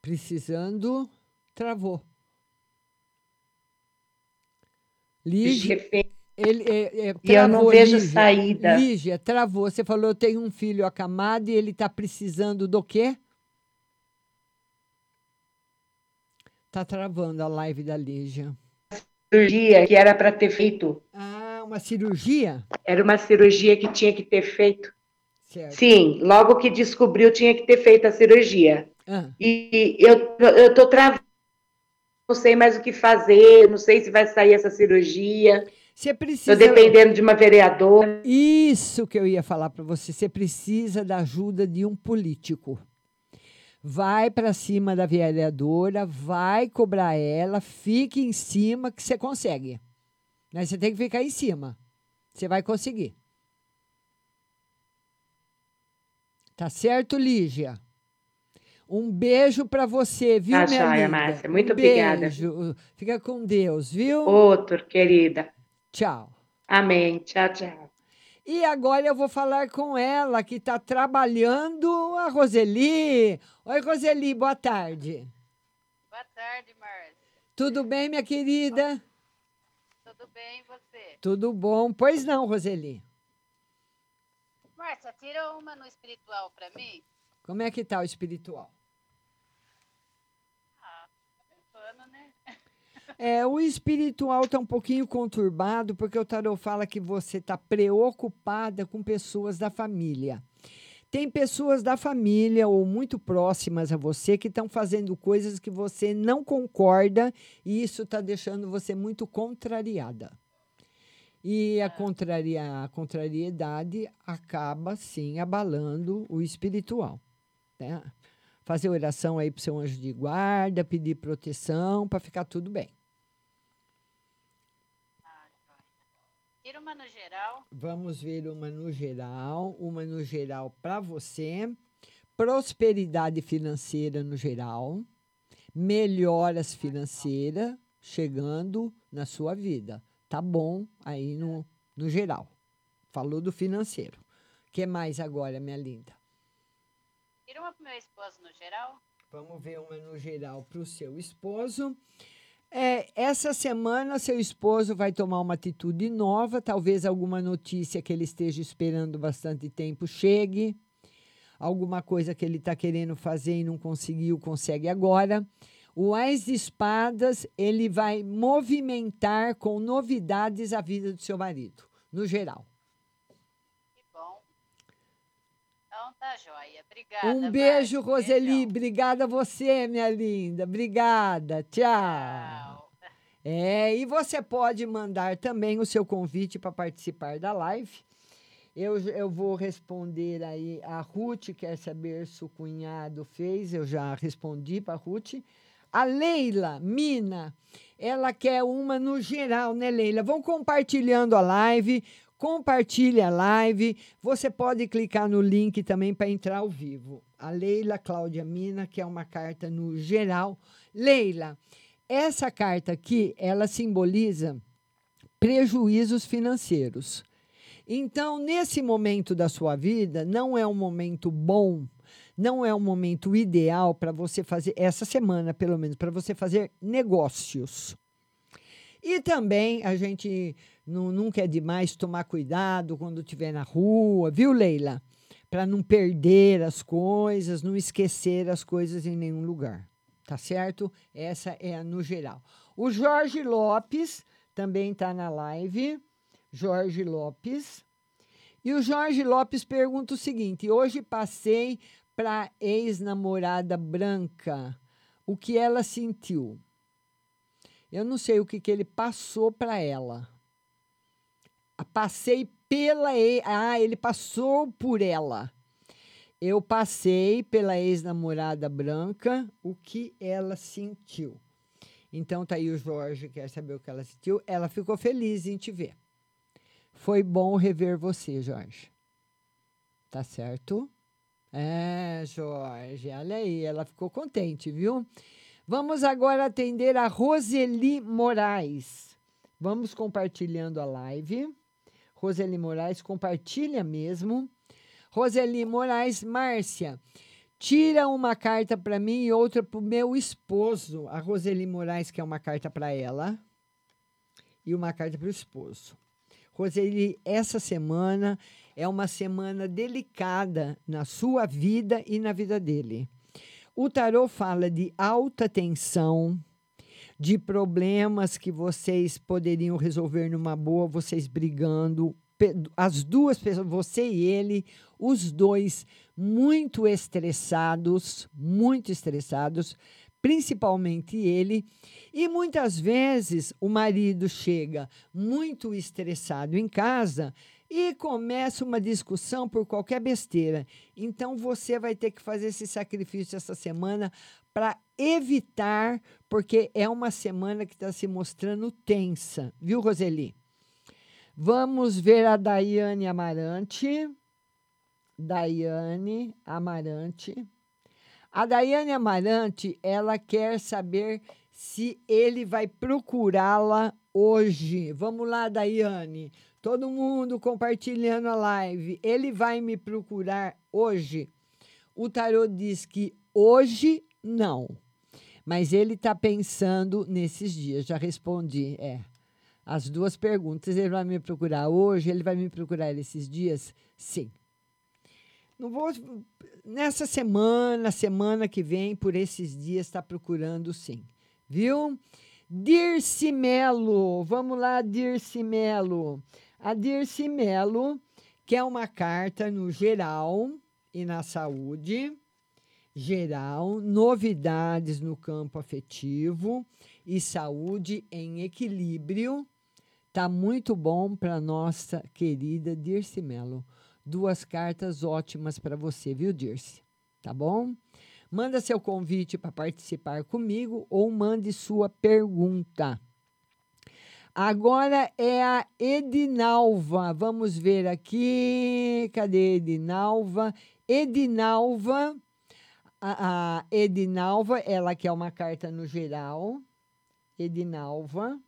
Precisando, travou. Lígia, ele, é, é, E eu não travou, vejo Lígia. saída. Lígia, travou. Você falou, eu tenho um filho acamado e ele está precisando do quê? Tá travando a live da Lígia. cirurgia que era para ter feito. Ah, uma cirurgia? Era uma cirurgia que tinha que ter feito. Certo. Sim, logo que descobriu, tinha que ter feito a cirurgia. Ah. E eu, eu tô travando, não sei mais o que fazer, não sei se vai sair essa cirurgia. Você precisa. Estou dependendo de uma vereadora. Isso que eu ia falar para você. Você precisa da ajuda de um político. Vai para cima da vereadora, vai cobrar ela, fique em cima que você consegue. Mas você tem que ficar em cima. Você vai conseguir. Tá certo, Lígia? Um beijo para você, viu, Tá minha joia? Márcia. Muito um obrigada. beijo. Fica com Deus, viu? Outro, querida. Tchau. Amém. Tchau, tchau. E agora eu vou falar com ela, que está trabalhando, a Roseli. Oi, Roseli, boa tarde. Boa tarde, Márcia. Tudo bem, minha querida? Tudo bem, você? Tudo bom? Pois não, Roseli. Márcia, tira uma no espiritual pra mim. Como é que tá o espiritual? Ah, pano, né? É, o espiritual está um pouquinho conturbado, porque o tarot fala que você está preocupada com pessoas da família. Tem pessoas da família ou muito próximas a você que estão fazendo coisas que você não concorda e isso está deixando você muito contrariada. E a, contraria, a contrariedade acaba, sim, abalando o espiritual. Né? Fazer oração aí para o seu anjo de guarda, pedir proteção para ficar tudo bem. Tira uma no geral. Vamos ver uma no geral, uma no geral para você. Prosperidade financeira no geral, melhoras financeiras chegando na sua vida. Tá bom aí no, no geral. Falou do financeiro. O que mais agora, minha linda? Tira uma pro meu esposo no geral. Vamos ver uma no geral para o seu esposo. É, essa semana, seu esposo vai tomar uma atitude nova, talvez alguma notícia que ele esteja esperando bastante tempo chegue, alguma coisa que ele está querendo fazer e não conseguiu, consegue agora. O Ás de Espadas, ele vai movimentar com novidades a vida do seu marido, no geral. Que bom. Então tá joia. Obrigada. Um beijo. Roseli. Beijão. Obrigada a você, minha linda. Obrigada. Tchau. É, e você pode mandar também o seu convite para participar da live. Eu, eu vou responder aí. A Ruth quer saber se o cunhado fez. Eu já respondi para a Ruth. A Leila Mina, ela quer uma no geral, né, Leila? Vão compartilhando a live. Compartilhe a live. Você pode clicar no link também para entrar ao vivo. A Leila Cláudia Mina, que é uma carta no geral. Leila, essa carta aqui, ela simboliza prejuízos financeiros. Então, nesse momento da sua vida, não é um momento bom, não é um momento ideal para você fazer, essa semana pelo menos, para você fazer negócios. E também a gente não, nunca é demais tomar cuidado quando estiver na rua, viu, Leila? Para não perder as coisas, não esquecer as coisas em nenhum lugar. Tá certo? Essa é a no geral. O Jorge Lopes também está na live. Jorge Lopes. E o Jorge Lopes pergunta o seguinte: hoje passei para ex-namorada branca. O que ela sentiu? Eu não sei o que, que ele passou para ela. Passei pela. e- Ah, ele passou por ela. Eu passei pela ex-namorada branca, o que ela sentiu. Então tá aí o Jorge, quer saber o que ela sentiu. Ela ficou feliz em te ver. Foi bom rever você, Jorge. Tá certo? É, Jorge, olha aí, ela ficou contente, viu? Vamos agora atender a Roseli Moraes. Vamos compartilhando a live. Roseli Moraes, compartilha mesmo. Roseli Moraes, Márcia, tira uma carta para mim e outra para o meu esposo. A Roseli Moraes quer uma carta para ela e uma carta para o esposo. Roseli, essa semana é uma semana delicada na sua vida e na vida dele. O tarô fala de alta tensão, de problemas que vocês poderiam resolver numa boa, vocês brigando, as duas pessoas, você e ele, os dois muito estressados, muito estressados, principalmente ele, e muitas vezes o marido chega muito estressado em casa e começa uma discussão por qualquer besteira. Então você vai ter que fazer esse sacrifício essa semana para evitar, porque é uma semana que está se mostrando tensa, viu, Roseli? Vamos ver a Daiane Amarante. Daiane Amarante. A Daiane Amarante, ela quer saber se ele vai procurá-la hoje. Vamos lá, Daiane. Todo mundo compartilhando a live. Ele vai me procurar hoje. O tarô diz que hoje não. Mas ele está pensando nesses dias. Já respondi, é. As duas perguntas. Ele vai me procurar hoje? Ele vai me procurar esses dias? Sim. Não vou. Nessa semana, semana que vem, por esses dias, está procurando sim. Viu? Dirce Melo. Vamos lá, Dirce Melo. A Dirce Melo quer uma carta no geral e na saúde geral, novidades no campo afetivo e saúde em equilíbrio. Tá muito bom para nossa querida Dirce Melo. Duas cartas ótimas para você, viu, Dirce? Tá bom? Manda seu convite para participar comigo ou mande sua pergunta. Agora é a Edinalva. Vamos ver aqui. Cadê Edinalva? Edinalva. A, a Edinalva, ela quer uma carta no geral. Edinalva.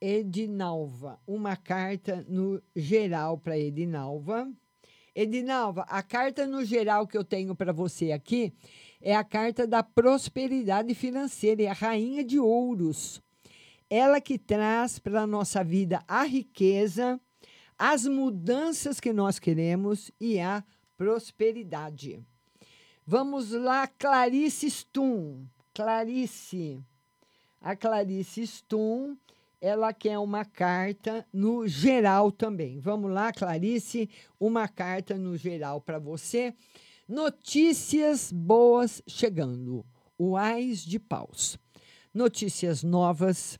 Edinalva, uma carta no geral para Edinalva. Edinalva, a carta no geral que eu tenho para você aqui é a carta da prosperidade financeira, é a rainha de ouros. Ela que traz para a nossa vida a riqueza, as mudanças que nós queremos e a prosperidade. Vamos lá, Clarice Stum. Clarice. A Clarice Stum ela quer uma carta no geral também. Vamos lá, Clarice, uma carta no geral para você. Notícias boas chegando. O Ais de Paus. Notícias novas,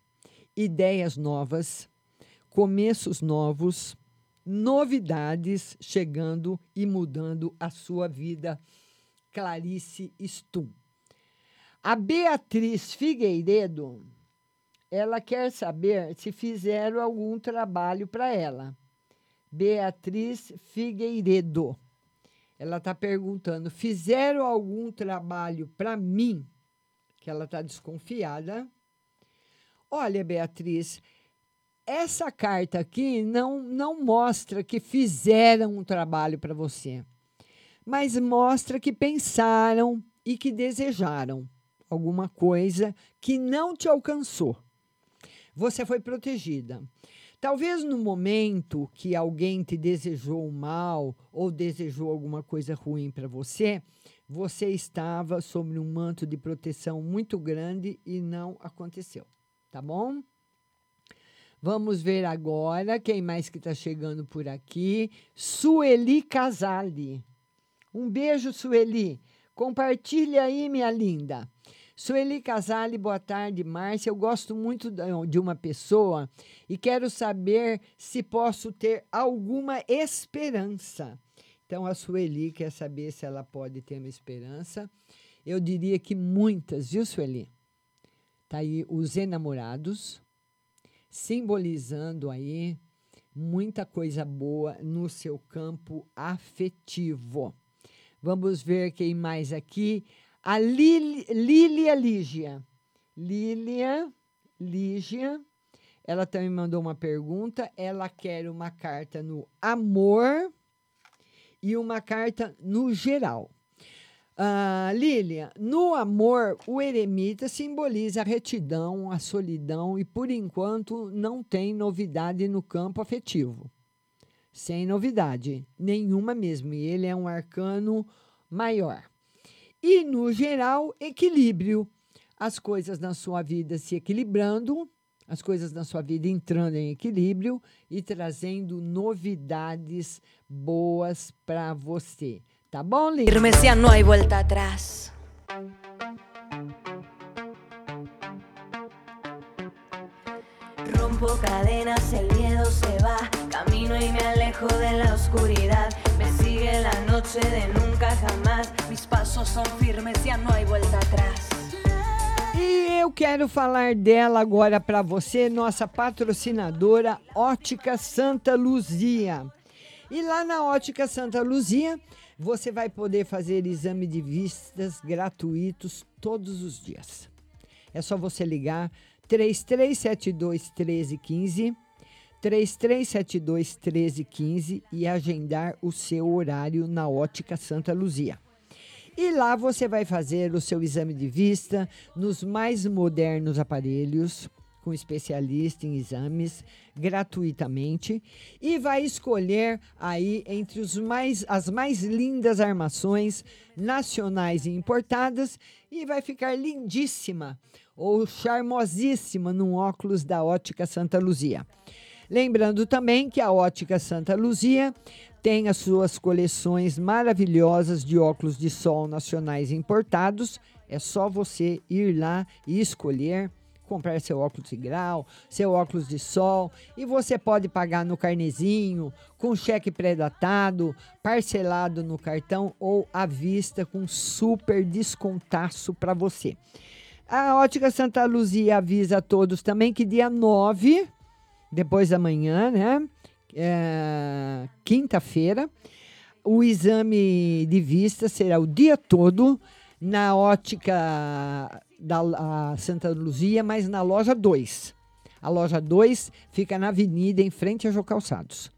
ideias novas, começos novos, novidades chegando e mudando a sua vida. Clarice Stum. A Beatriz Figueiredo ela quer saber se fizeram algum trabalho para ela. Beatriz Figueiredo. Ela está perguntando: fizeram algum trabalho para mim? Que ela está desconfiada. Olha, Beatriz, essa carta aqui não, não mostra que fizeram um trabalho para você, mas mostra que pensaram e que desejaram alguma coisa que não te alcançou você foi protegida. Talvez no momento que alguém te desejou mal ou desejou alguma coisa ruim para você, você estava sob um manto de proteção muito grande e não aconteceu. Tá bom? Vamos ver agora quem mais que está chegando por aqui. Sueli Casali. Um beijo, Sueli. Compartilha aí, minha linda. Sueli Casale, boa tarde, Márcia. Eu gosto muito de uma pessoa e quero saber se posso ter alguma esperança. Então, a Sueli quer saber se ela pode ter uma esperança. Eu diria que muitas, viu, Sueli? Tá aí os enamorados, simbolizando aí muita coisa boa no seu campo afetivo. Vamos ver quem mais aqui. A Lília Lígia. Lília Lígia. Ela também mandou uma pergunta. Ela quer uma carta no amor e uma carta no geral. Uh, Lília, no amor, o eremita simboliza a retidão, a solidão e, por enquanto, não tem novidade no campo afetivo. Sem novidade, nenhuma mesmo. E ele é um arcano maior e, no geral, equilíbrio. As coisas na sua vida se equilibrando, as coisas na sua vida entrando em equilíbrio e trazendo novidades boas para você. Tá bom, Lívia? Firme ya no hay vuelta atrás. Rompo cadenas, el miedo se va. Camino y me alejo de la oscuridad. Me sigue la noche de nunca jamás. Mis pasos son firmes, ya no hay vuelta atrás. E eu quero falar dela agora para você, nossa patrocinadora Ótica Santa Luzia. E lá na Ótica Santa Luzia, você vai poder fazer exame de vistas gratuitos todos os dias. É só você ligar 3372 1315, 3372 1315 e agendar o seu horário na Ótica Santa Luzia. E lá você vai fazer o seu exame de vista nos mais modernos aparelhos, com especialista em exames, gratuitamente, e vai escolher aí entre os mais, as mais lindas armações nacionais e importadas e vai ficar lindíssima ou charmosíssima num óculos da Ótica Santa Luzia. Lembrando também que a Ótica Santa Luzia tem as suas coleções maravilhosas de óculos de sol nacionais importados. É só você ir lá e escolher, comprar seu óculos de grau, seu óculos de sol, e você pode pagar no carnezinho, com cheque pré-datado, parcelado no cartão ou à vista com super descontaço para você. A Ótica Santa Luzia avisa a todos também que dia 9, depois da manhã, né? é, quinta-feira. O exame de vista será o dia todo na ótica da Santa Luzia, mas na loja 2. A loja 2 fica na avenida em frente a Jô Calçados.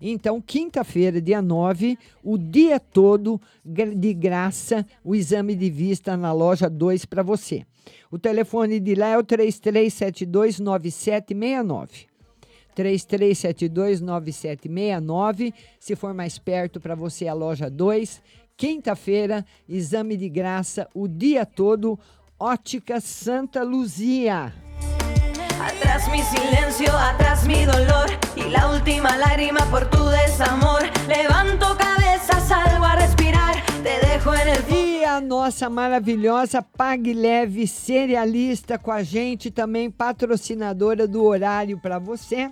Então, quinta-feira, dia 9, o dia todo de graça, o exame de vista na loja 2 para você. O telefone de lá é o 3372 9769. 33729769. Se for mais perto para você, a loja 2. Quinta-feira, exame de graça o dia todo. Ótica Santa Luzia. Atrás mi silencio, atrás mi dolor y la última lágrima por tu desamor. Levanto cabeza, salgo a respirar, E a nossa maravilhosa Pag Leve cerealista com a gente, também patrocinadora do horário para você.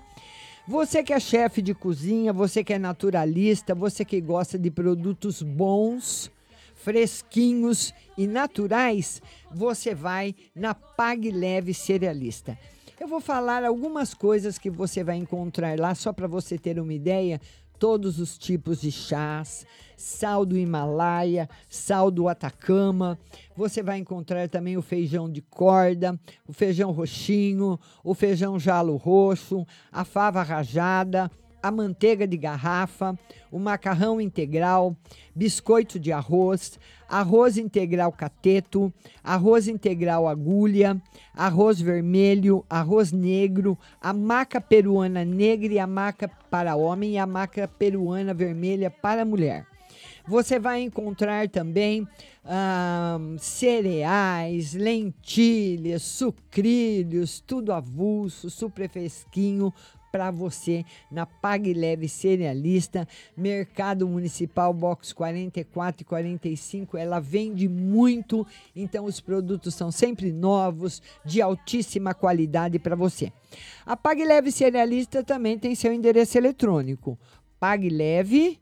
Você que é chefe de cozinha, você que é naturalista, você que gosta de produtos bons, fresquinhos e naturais, você vai na Pag Leve Cerealista. Eu vou falar algumas coisas que você vai encontrar lá, só para você ter uma ideia. Todos os tipos de chás, sal do Himalaia, sal do Atacama. Você vai encontrar também o feijão de corda, o feijão roxinho, o feijão jalo roxo, a fava rajada, a manteiga de garrafa, o macarrão integral, biscoito de arroz, arroz integral cateto, arroz integral agulha, arroz vermelho, arroz negro, a maca peruana negra e a maca para homem e a maca peruana vermelha para mulher. Você vai encontrar também ah, cereais, lentilhas, sucrilhos, tudo avulso, super fresquinho para você na Pague Leve Cerealista, Mercado Municipal Box 44 e 45. Ela vende muito, então os produtos são sempre novos, de altíssima qualidade para você. A Pague Leve Cerealista também tem seu endereço eletrônico, pagleve.com.br.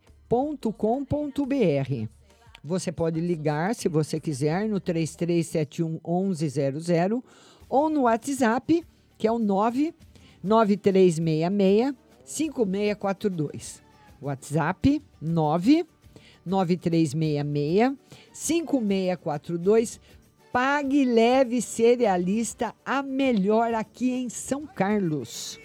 Você pode ligar, se você quiser, no 3371 1100 ou no WhatsApp, que é o 9 9366 5642. WhatsApp 9 9366 5642. Pague Leve Cerealista, a melhor aqui em São Carlos.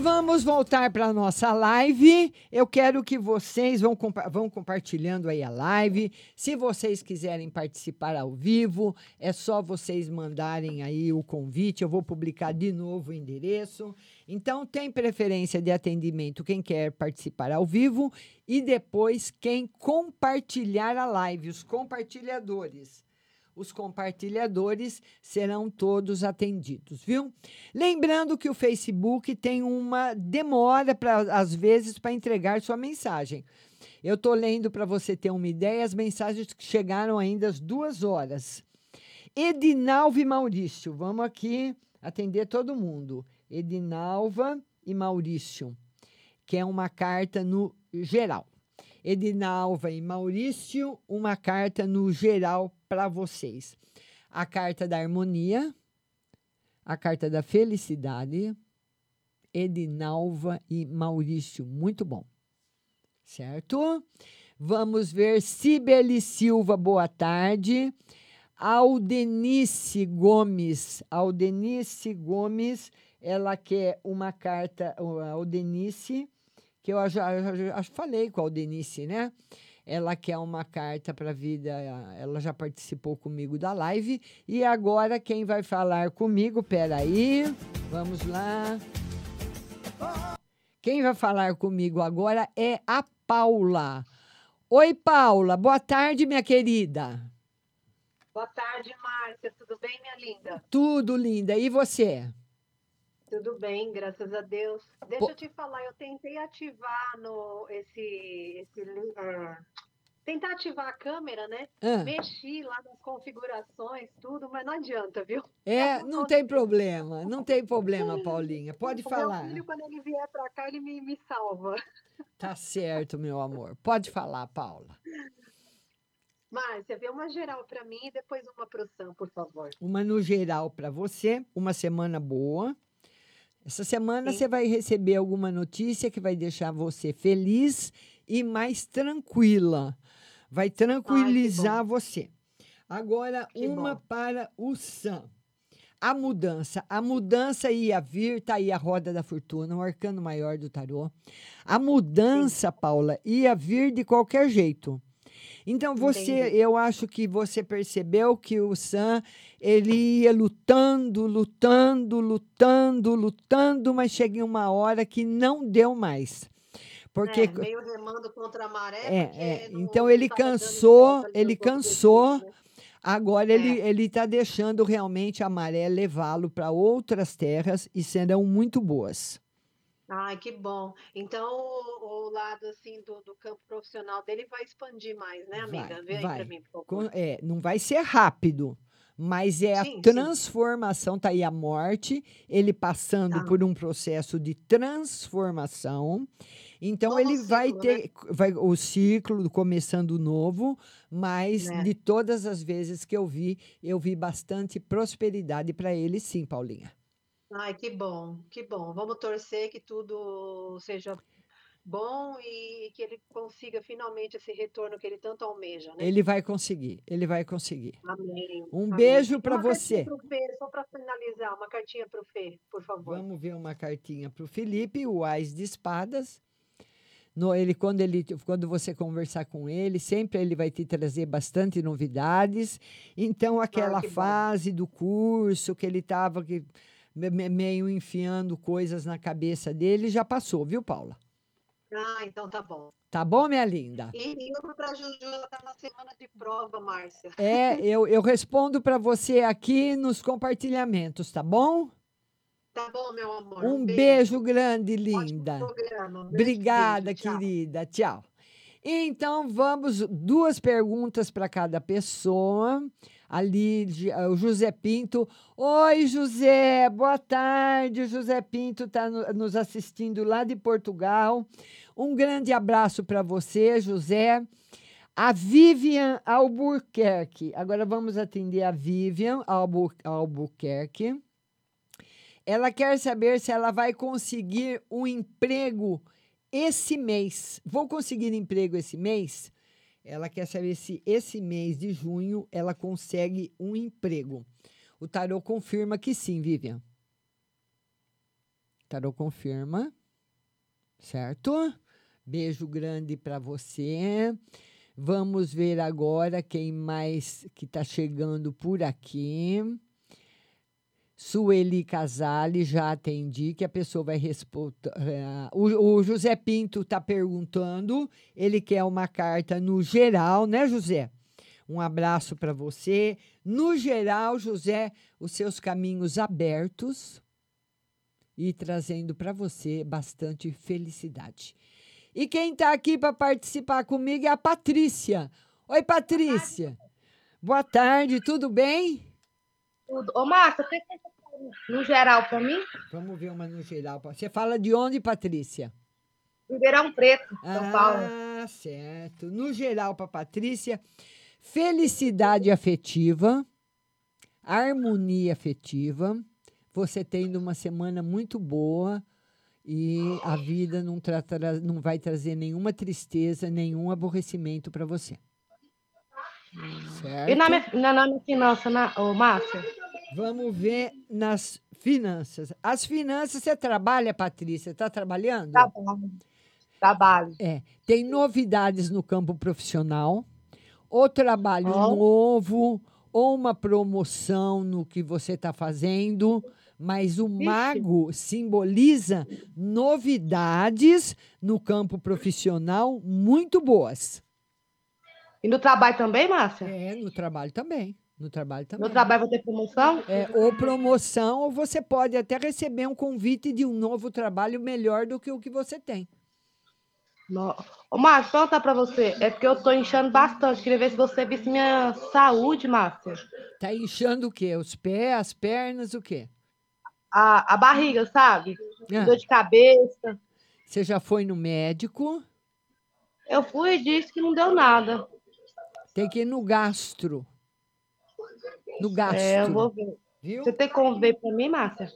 Vamos voltar para a nossa live. Eu quero que vocês vão, compa vão compartilhando aí a live. Se vocês quiserem participar ao vivo, é só vocês mandarem aí o convite. Eu vou publicar de novo o endereço. Então, tem preferência de atendimento quem quer participar ao vivo e depois quem compartilhar a live, os compartilhadores os compartilhadores serão todos atendidos, viu? Lembrando que o Facebook tem uma demora para às vezes para entregar sua mensagem. Eu estou lendo para você ter uma ideia as mensagens que chegaram ainda às duas horas. Edinalva e Maurício, vamos aqui atender todo mundo. Edinalva e Maurício, que é uma carta no geral. Edinalva e Maurício, uma carta no geral para vocês. a carta da harmonia, a carta da felicidade, Edinalva e Maurício. Muito bom. Certo? Vamos ver Cibele Silva, boa tarde. Aldenice Gomes. Aldenice Gomes, ela quer uma carta. Aldenice, que eu já, já, falei com a Aldenice, né? Ela quer uma carta para a vida. Ela já participou comigo da live. E agora quem vai falar comigo? Peraí, vamos lá. Quem vai falar comigo agora é a Paula. Oi, Paula. Boa tarde, minha querida. Boa tarde, Márcia. Tudo bem, minha linda? Tudo linda. E você? Tudo bem, graças a Deus. Deixa eu te falar, eu tentei ativar no esse esse é, tentar ativar a câmera, né? Ah. Mexi lá nas configurações, tudo, mas não adianta, viu? É, não tem problema. Não tem problema, Paulinha. Pode O falar. Meu filho, quando ele vier pra cá, ele me, me salva. Tá certo, meu amor. Pode falar, Paula. Márcia, vê uma geral pra mim e depois uma pro Sam, por favor. Uma no geral para você, uma semana boa. Essa semana Sim. você vai receber alguma notícia que vai deixar você feliz e mais tranquila. Vai tranquilizar você. Agora, Que uma bom. para o Sam. A mudança. A mudança ia vir, tá aí a roda da fortuna, o arcano maior do tarô. A mudança, Paula, ia vir de qualquer jeito. Então você, Entendi. eu acho que você percebeu que o Sam ele ia lutando, lutando, lutando, lutando, mas chega em uma hora que não deu mais. Porque é, meio remando contra a maré, é, é. Então ele cansou, ele cansou. né? Agora ele ele está deixando realmente a maré levá-lo para outras terras e serão muito boas. Ai, que bom. Então, o, o lado assim do, do campo profissional dele vai expandir mais, né, amiga? Vai, Vê aí vai. pra mim, por Com- favor. é, não vai ser rápido, mas é a Sim, sim. transformação, tá aí a morte, ele passando Tá. por um processo de transformação. Então Novo ele vai ciclo, né? ter vai, o ciclo começando novo, mas Né. de todas as vezes que eu vi, eu vi bastante prosperidade para ele, sim, Paulinha. Ai, que bom, que bom. Vamos torcer que tudo seja bom e que ele consiga finalmente esse retorno que ele tanto almeja, né? Ele vai conseguir, ele vai conseguir. Amém. Um amém. beijo para você. pro Fê, só para finalizar, uma cartinha para o Fê, por favor. Vamos ver uma cartinha para o Felipe, o Ás de Espadas. No, ele, quando, ele, quando você conversar com ele, sempre ele vai te trazer bastante novidades. Então, aquela que bom. fase do curso que ele estava meio enfiando coisas na cabeça dele, já passou, viu, Paula? Ah, então tá bom. Tá bom, minha linda? E, uma para a Juju, ela tá na semana de prova, Márcia. É, eu, eu respondo para você aqui nos compartilhamentos, tá bom? Tá bom, meu amor. Um beijo grande, linda. programa. Um Obrigada, beijo, querida. Tchau. Então, vamos, duas perguntas para cada pessoa. Ali, de- o José Pinto. Oi, José, boa tarde. O José Pinto está nos assistindo lá de Portugal. Um grande abraço para você, José. A Vivian Albuquerque. Agora vamos atender a Vivian Albu Albuquerque. Ela quer saber se ela vai conseguir um emprego esse mês. Vou conseguir emprego esse mês? Ela quer saber se esse mês de junho ela consegue um emprego. O tarô confirma que sim, Vivian. Tarô confirma. Certo? Beijo grande para você. Vamos ver agora quem mais que está chegando por aqui. Sueli Casale, já atendi, que a pessoa vai responder. o, o José Pinto está perguntando, ele quer uma carta no geral, né, José? Um abraço para você. No geral, José, os seus caminhos abertos e trazendo para você bastante felicidade. E quem está aqui para participar comigo é a Patrícia. Oi, Patrícia. Boa tarde, tudo bem? Tudo. Ô, Márcia, tem que no geral para mim? Vamos ver uma no geral. Você fala de onde, Patrícia? Ribeirão Preto, São Paulo. Ah, certo. No geral, para Patrícia, felicidade afetiva, harmonia afetiva, você tendo uma semana muito boa e a vida não, tratará, não vai trazer nenhuma tristeza, nenhum aborrecimento para você. Certo? E na minha, na, na minha finança, na, ô, Márcia? Vamos ver nas finanças. As finanças, você trabalha, Patrícia? Está trabalhando? Trabalho. Trabalho. É. Tem novidades no campo profissional, ou trabalho Ó. novo, ou uma promoção no que você está fazendo. Mas o mago simboliza novidades no campo profissional muito boas. E no trabalho também, Márcia? É, no trabalho também. No trabalho também. No trabalho vou ter promoção? É, ou promoção, ou você pode até receber um convite de um novo trabalho melhor do que o que você tem. No... Ô, Márcia, perguntar pra você. É porque eu tô inchando bastante. Queria ver se você visse minha saúde, Márcia. Tá inchando o quê? Os pés, as pernas, o quê? A, a barriga, sabe? Ah. Dor de cabeça. Você já foi no médico? Eu fui e disse que não deu nada. Tem que ir no gastro. No gastro. É, eu vou ver. Viu? Você tem como ver pra mim, Márcia?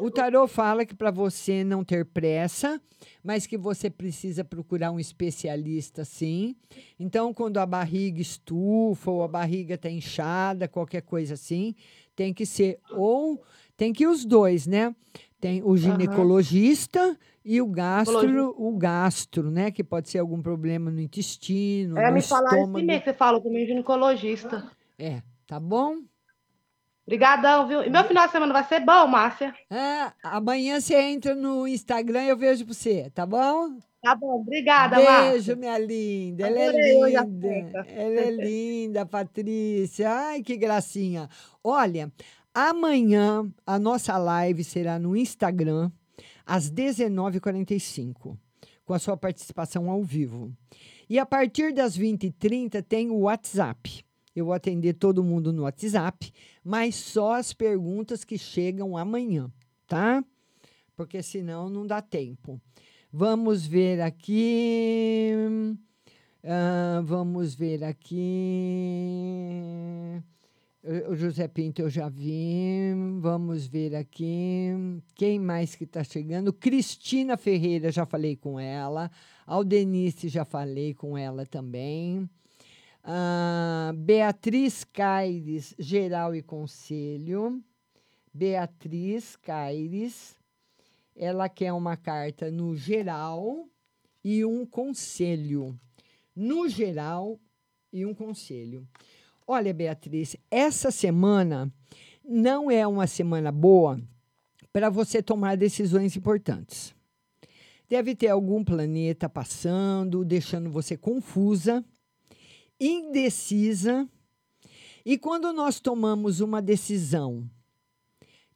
O tarô fala que para você não ter pressa, mas que você precisa procurar um especialista sim. Então, quando a barriga estufa ou a barriga está inchada, qualquer coisa assim, tem que ser ou tem que ir os dois, né? Tem o ginecologista e o gastro, o gastro, né? Que pode ser algum problema no intestino, É, no me estômago. esse mês que você falou comigo, ginecologista. É, tá bom? Obrigadão, viu? E meu final de semana vai ser bom, Márcia? É, amanhã você entra no Instagram e eu vejo pra você, tá bom? Tá bom, obrigada, Beijo, Márcia. minha linda. Ela é Adorei a linda. Ela é linda, Patrícia. Ai, que gracinha. Olha, amanhã a nossa live será no Instagram às 19h45, com a sua participação ao vivo. E a partir das 20h30 tem o WhatsApp. Eu vou atender todo mundo no WhatsApp, mas só as perguntas que chegam amanhã, tá? Porque senão não dá tempo. Vamos ver aqui. ah, vamos ver aqui. O José Pinto eu já vi. Vamos ver aqui. Quem mais que está chegando? Cristina Ferreira, já falei com ela. Aldenice, já falei com ela também. Ah, Beatriz Caires, geral e conselho. Beatriz Caires. Ela quer uma carta no geral e um conselho. No geral e um conselho. Olha, Beatriz, essa semana não é uma semana boa para você tomar decisões importantes. Deve ter algum planeta passando, deixando você confusa, indecisa. E quando nós tomamos uma decisão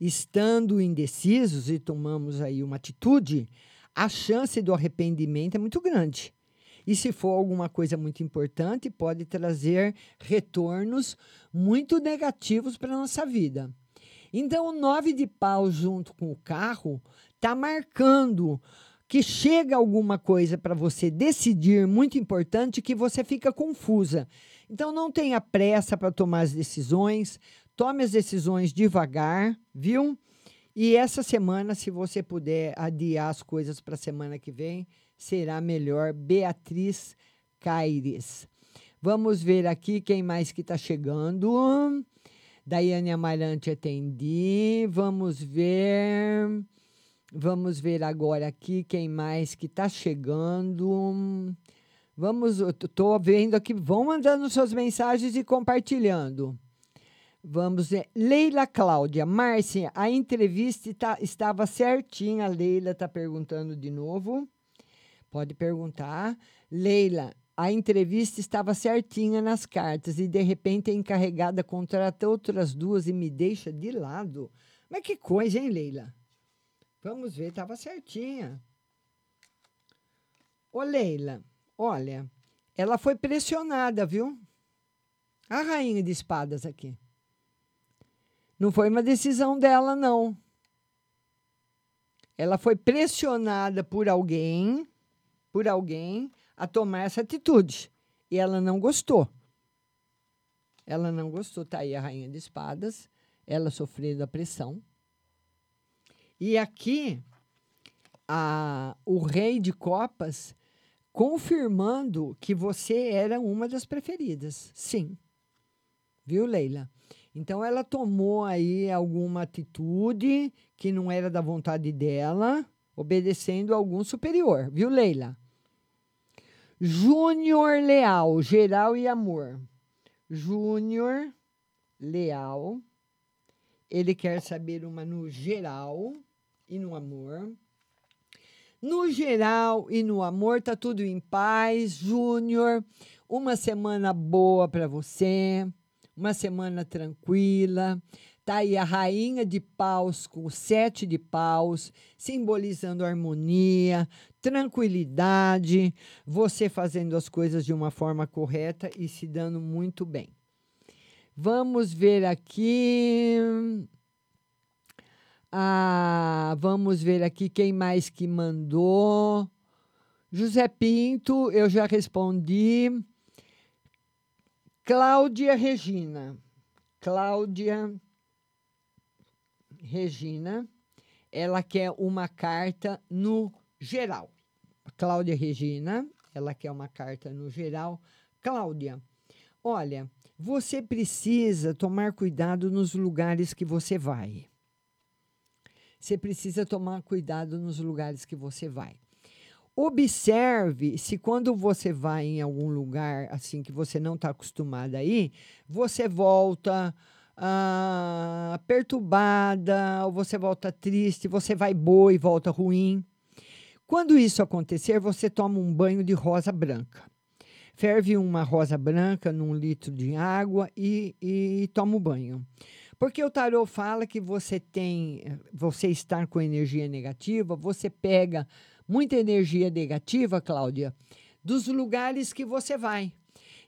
estando indecisos e tomamos aí uma atitude, a chance do arrependimento é muito grande. E se for alguma coisa muito importante, pode trazer retornos muito negativos para a nossa vida. Então, o nove de pau junto com o carro está marcando que chega alguma coisa para você decidir muito importante que você fica confusa. Então, não tenha pressa para tomar as decisões, tome as decisões devagar, viu? E essa semana, se você puder adiar as coisas para a semana que vem, será melhor. Beatriz Caires. Vamos ver aqui quem mais que está chegando. Daiane Amarante atendi. Vamos ver. Vamos ver agora aqui quem mais que está chegando. Vamos, estou vendo aqui. Vão mandando suas mensagens e compartilhando. Vamos ver. Leila Cláudia. Márcia, a entrevista tá- estava certinha. A Leila está perguntando de novo. Pode perguntar. Leila, a entrevista estava certinha nas cartas e de repente a encarregada contrata outras duas e me deixa de lado. Mas que coisa, hein, Leila? Vamos ver, estava certinha. Ô, Leila, olha, ela foi pressionada, viu? A rainha de espadas aqui. Não foi uma decisão dela, não. Ela foi pressionada por alguém, por alguém, a tomar essa atitude. E ela não gostou. Ela não gostou, tá aí a rainha de espadas, ela sofrendo a pressão. E aqui a, o rei de copas confirmando que você era uma das preferidas. Sim. Viu, Leila? Então ela tomou aí alguma atitude que não era da vontade dela, obedecendo a algum superior, viu, Leila? Júnior Leal, geral e amor. Júnior Leal, ele quer saber uma no geral e no amor. No geral e no amor, tá tudo em paz, Júnior. Uma semana boa para você, uma semana tranquila. Tá aí a rainha de paus com sete de paus, simbolizando harmonia, tranquilidade, você fazendo as coisas de uma forma correta e se dando muito bem. Vamos ver aqui. Ah, vamos ver aqui quem mais que mandou. José Pinto, eu já respondi. Cláudia Regina. Cláudia Regina, ela quer uma carta no geral. Cláudia Regina, ela quer uma carta no geral. Cláudia, olha, você precisa tomar cuidado nos lugares que você vai. Você precisa tomar cuidado nos lugares que você vai. Observe se quando você vai em algum lugar assim que você não está acostumado a ir, você volta ah, perturbada, ou você volta triste, você vai boa e volta ruim. Quando isso acontecer, você toma um banho de rosa branca. Ferve uma rosa branca num litro de água e, e toma o banho. Porque o tarô fala que você tem, você estar com energia negativa, você pega muita energia negativa, Cláudia, dos lugares que você vai.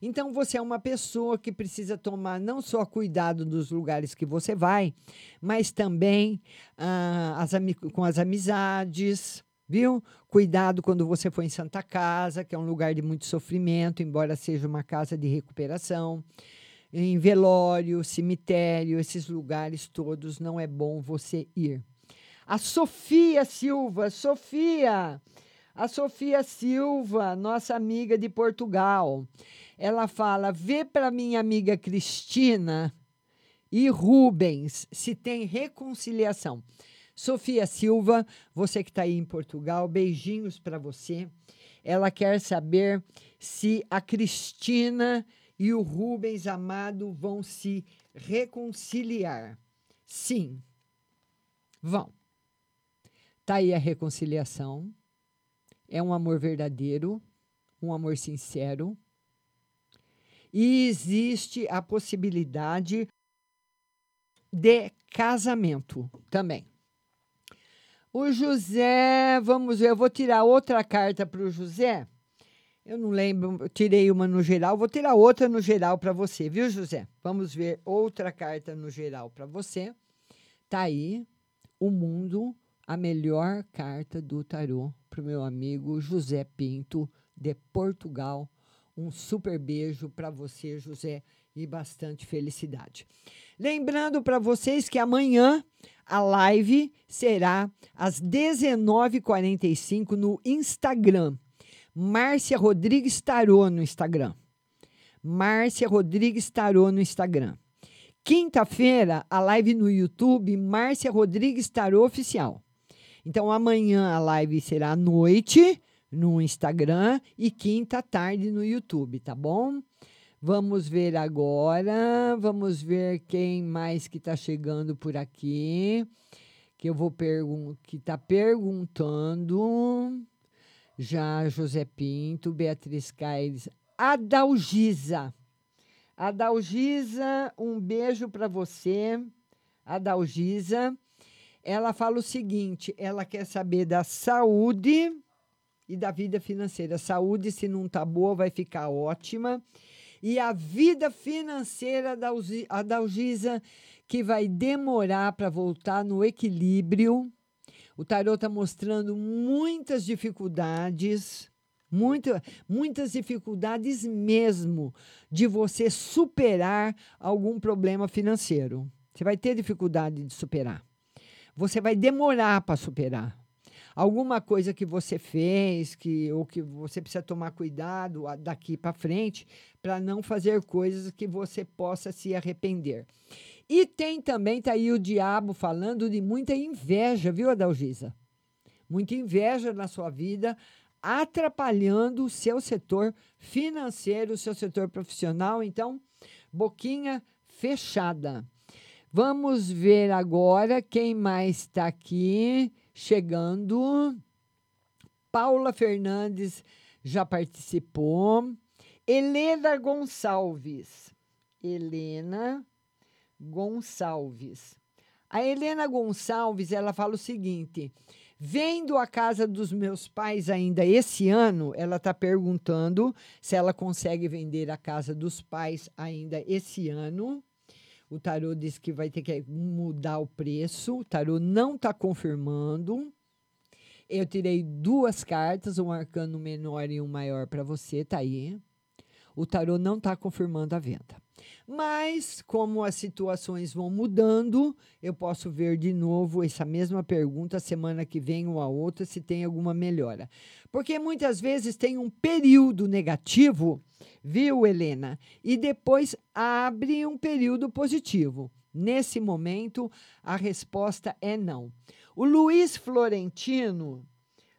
Então você é uma pessoa que precisa tomar não só cuidado dos lugares que você vai, mas também ah, as com as amizades, viu? Cuidado quando você for em Santa Casa, que é um lugar de muito sofrimento, embora seja uma casa de recuperação. Em velório, cemitério, esses lugares todos não é bom você ir. A Sofia Silva, Sofia, a Sofia Silva, nossa amiga de Portugal. Ela fala: vê para minha amiga Cristina e Rubens se tem reconciliação. Sofia Silva, você que está aí em Portugal, beijinhos para você. Ela quer saber se a Cristina e o Rubens Amado vão se reconciliar. Sim, vão. Tá aí a reconciliação. É um amor verdadeiro, um amor sincero. E existe a possibilidade de casamento também. O José, vamos ver, eu vou tirar outra carta para o José. Eu não lembro, tirei uma no geral, vou tirar outra no geral para você, viu, José? Vamos ver outra carta no geral para você. Tá aí o mundo a melhor carta do tarô para o meu amigo José Pinto, de Portugal. Um super beijo para você, José, e bastante felicidade. Lembrando para vocês que amanhã a live será às 19h45 no Instagram. Márcia Rodrigues Tarô no Instagram. Márcia Rodrigues Tarô no Instagram. Quinta-feira, a live no YouTube, Márcia Rodrigues Tarô Oficial. Então, amanhã a live será à noite no Instagram e quinta tarde no YouTube, tá bom? Vamos ver agora, vamos ver quem mais que está chegando por aqui, que eu vou perguntar, que está perguntando. Já José Pinto, Beatriz Caires, Adalgisa. Adalgisa, um beijo para você. Adalgisa ela fala o seguinte: ela quer saber da saúde e da vida financeira. Saúde, se não tá boa, vai ficar ótima. E a vida financeira da Dalgisa, que vai demorar para voltar no equilíbrio. O tarot está mostrando muitas dificuldades, Muito, muitas dificuldades mesmo de você superar algum problema financeiro. Você vai ter dificuldade de superar. Você vai demorar para superar. Alguma coisa que você fez, que ou que você precisa tomar cuidado daqui para frente, para não fazer coisas que você possa se arrepender. E tem também, tá aí o diabo falando de muita inveja, viu, Adalgisa? Muita inveja na sua vida, atrapalhando o seu setor financeiro, o seu setor profissional. Então, boquinha fechada. Vamos ver agora quem mais está aqui chegando. Paula Fernandes já participou. Helena Gonçalves. Helena Gonçalves. A Helena Gonçalves, ela fala o seguinte: vendo a casa dos meus pais ainda esse ano, ela está perguntando se ela consegue vender a casa dos pais ainda esse ano. O tarô diz que vai ter que mudar o preço. O tarô não está confirmando. Eu tirei duas cartas, um arcano menor e um maior para você, tá aí. O tarô não está confirmando a venda. Mas, como as situações vão mudando, eu posso ver de novo essa mesma pergunta semana que vem ou a outra, se tem alguma melhora. Porque muitas vezes tem um período negativo, viu, Helena? E depois abre um período positivo. Nesse momento, a resposta é não. O Luiz Florentino,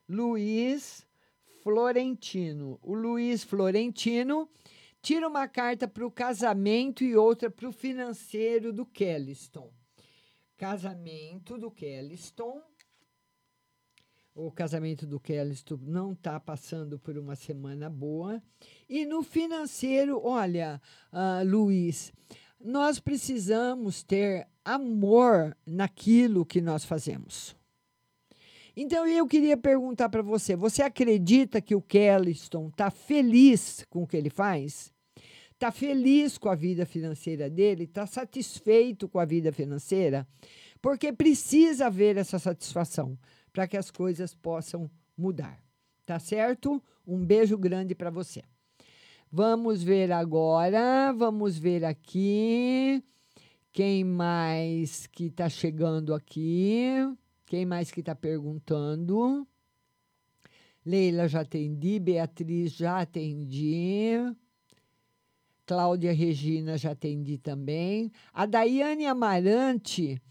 Luiz Florentino, o Luiz Florentino tira uma carta para o casamento e outra para o financeiro do Kelliston. Casamento do Kelliston. O casamento do Kelliston não está passando por uma semana boa. E no financeiro, olha, ah, Luiz, nós precisamos ter amor naquilo que nós fazemos. Então eu queria perguntar para você: você acredita que o Kelliston está feliz com o que ele faz? Está feliz com a vida financeira dele? Está satisfeito com a vida financeira? Porque precisa haver essa satisfação para que as coisas possam mudar. Tá certo? Um beijo grande para você. Vamos ver agora, vamos ver aqui. Quem mais que está chegando aqui? Quem mais que está perguntando? Leila já atendi, Beatriz já atendi. Cláudia Regina já atendi também. A Daiane Amarante,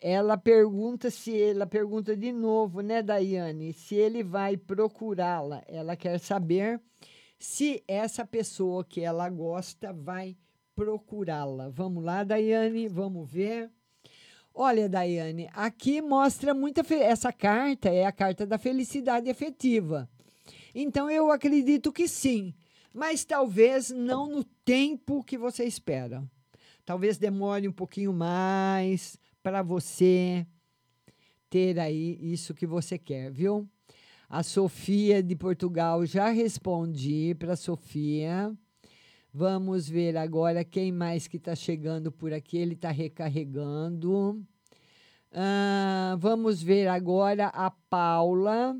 ela pergunta se ela pergunta de novo, né, Daiane, se ele vai procurá-la. Ela quer saber se essa pessoa que ela gosta vai procurá-la. Vamos lá, Daiane, vamos ver. Olha, Daiane, aqui mostra muita. fe- Essa carta é a carta da felicidade efetiva. Então, eu acredito que sim, mas talvez não no tempo que você espera. Talvez demore um pouquinho mais para você ter aí isso que você quer, viu? A Sofia de Portugal, já respondi para a Sofia. Vamos ver agora quem mais que está chegando por aqui. Ele está recarregando. Ah, vamos ver agora a Paula.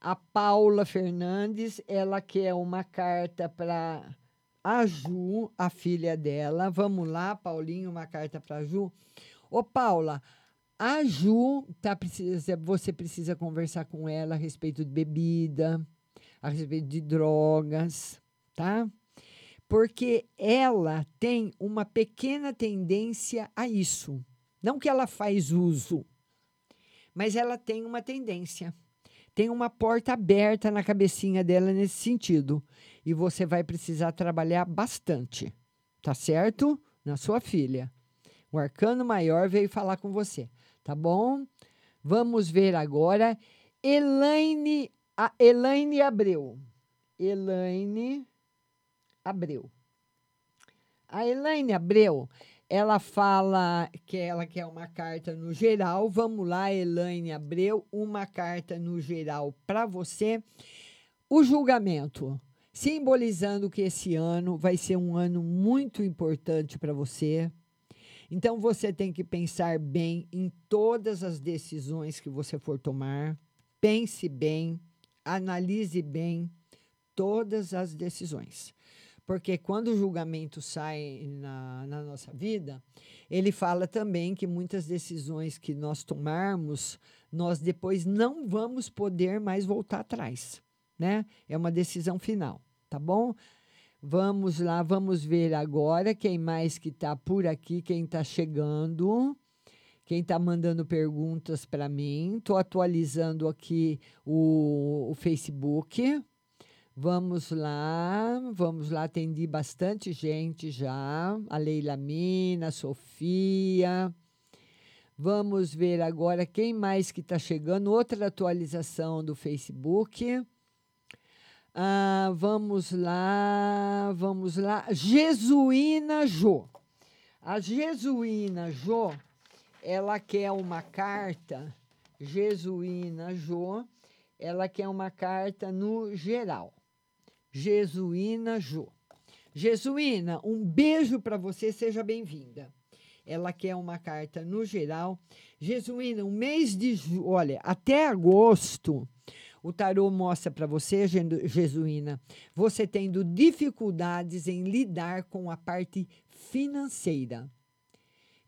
A Paula Fernandes, ela quer uma carta para a Ju, a filha dela. Vamos lá, Paulinho, uma carta para a Ju. Ô, Paula, a Ju tá precisa, você precisa conversar com ela a respeito de bebida, a respeito de drogas, tá? Porque ela tem uma pequena tendência a isso. Não que ela faz uso, mas ela tem uma tendência. Tem uma porta aberta na cabecinha dela nesse sentido. E você vai precisar trabalhar bastante, tá certo? Na sua filha. O arcano maior veio falar com você, tá bom? Vamos ver agora Elaine, a Elaine Abreu. Elaine Abreu. A Elaine Abreu, ela fala que ela quer uma carta no geral. Vamos lá, Elaine Abreu, uma carta no geral para você. O julgamento, simbolizando que esse ano vai ser um ano muito importante para você. Então você tem que pensar bem em todas as decisões que você for tomar. Pense bem, analise bem todas as decisões. Porque quando o julgamento sai na, na nossa vida, ele fala também que muitas decisões que nós tomarmos, nós depois não vamos poder mais voltar atrás, né? É uma decisão final, tá bom? Vamos lá, vamos ver agora quem mais que está por aqui, quem está chegando, quem está mandando perguntas para mim. Estou atualizando aqui o, o Facebook. Vamos lá, vamos lá, atendi bastante gente já. A Leila Mina, a Sofia. Vamos ver agora quem mais que está chegando. Outra atualização do Facebook. Ah, vamos lá, vamos lá. Jesuína Jô. A Jesuína Jô, ela quer uma carta. Jesuína Jô, ela quer uma carta no geral. Jesuína Jô. Jesuína, um beijo para você, seja bem-vinda. Ela quer uma carta no geral. Jesuína, um mês de. Olha, até agosto, o tarô mostra para você, Jesuína, você tendo dificuldades em lidar com a parte financeira.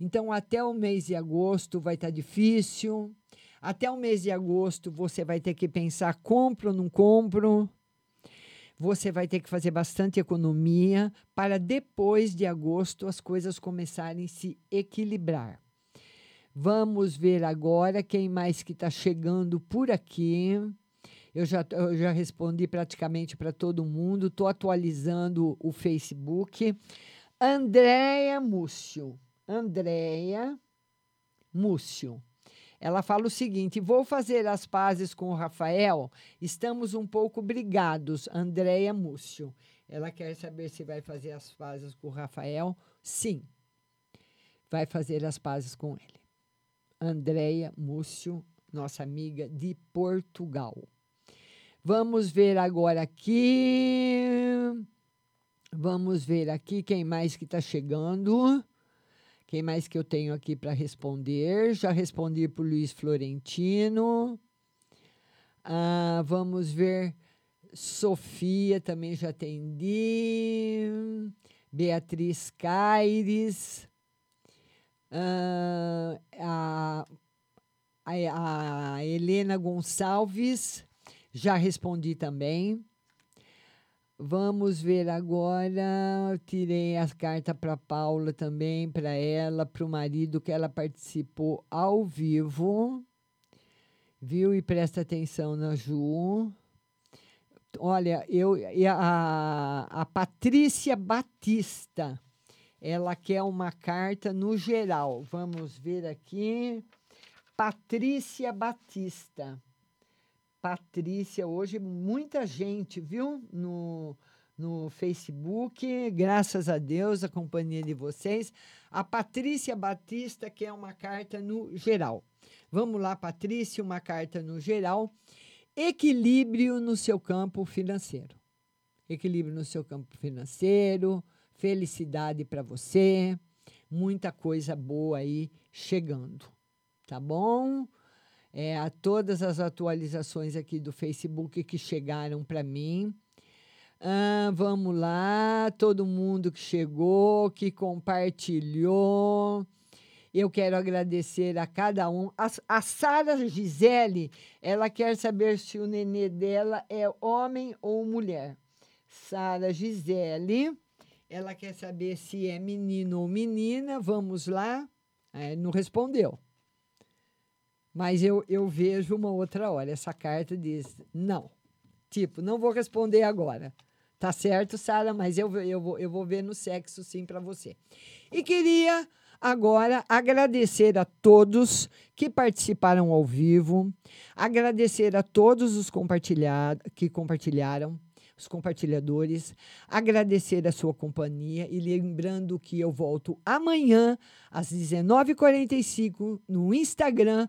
Então, até o mês de agosto vai estar difícil. Até o mês de agosto, você vai ter que pensar: compro ou não compro? Você vai ter que fazer bastante economia para depois de agosto as coisas começarem a se equilibrar. Vamos ver agora quem mais que está chegando por aqui. Eu já, eu já respondi praticamente para todo mundo. Estou atualizando o Facebook. Andréia Múcio. Andréia Múcio. Ela fala o seguinte: vou fazer as pazes com o Rafael. Estamos um pouco brigados, Andréia Múcio. Ela quer saber se vai fazer as pazes com o Rafael. Sim, vai fazer as pazes com ele. Andréia Múcio, nossa amiga de Portugal. Vamos ver agora aqui. Vamos ver aqui quem mais que está chegando. Quem mais que eu tenho aqui para responder? Já respondi para o Luiz Florentino. Ah, vamos ver. Sofia também já atendi. Beatriz Caires. Ah, a, a, a Helena Gonçalves. Já respondi também. Vamos ver agora. Tirei as cartas para Paula também, para ela, para o marido, que ela participou ao vivo. Viu? E presta atenção na Ju. Olha, eu a, a Patrícia Batista, ela quer uma carta no geral. Vamos ver aqui. Patrícia Batista. Patrícia, hoje muita gente, viu? No, no Facebook, graças a Deus, a companhia de vocês. A Patrícia Batista quer uma carta no geral. Vamos lá, Patrícia, uma carta no geral. Equilíbrio no seu campo financeiro. Equilíbrio no seu campo financeiro, felicidade para você, muita coisa boa aí chegando, tá bom? É, a todas as atualizações aqui do Facebook que chegaram para mim. Ah, vamos lá, todo mundo que chegou, que compartilhou. Eu quero agradecer a cada um. A, a Sara Gisele, ela quer saber se o nenê dela é homem ou mulher. Sara Gisele, ela quer saber se é menino ou menina. Vamos lá. É, não respondeu. Mas eu, eu vejo uma outra hora. Essa carta diz: não. Tipo, não vou responder agora. Tá certo, Sara, mas eu, eu, vou, eu vou ver no sexo sim para você. E queria agora agradecer a todos que participaram ao vivo, agradecer a todos os compartilhar, que compartilharam, os compartilhadores, agradecer a sua companhia e lembrando que eu volto amanhã às 19h45 no Instagram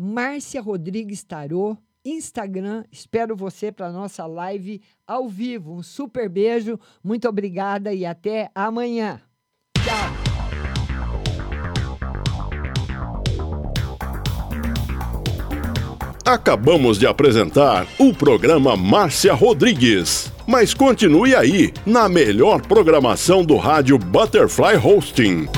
Márcia Rodrigues Tarô, Instagram. Espero você para nossa live ao vivo. Um super beijo, muito obrigada e até amanhã. Tchau. Acabamos de apresentar o programa Márcia Rodrigues. Mas continue aí, na melhor programação do rádio Butterfly Hosting.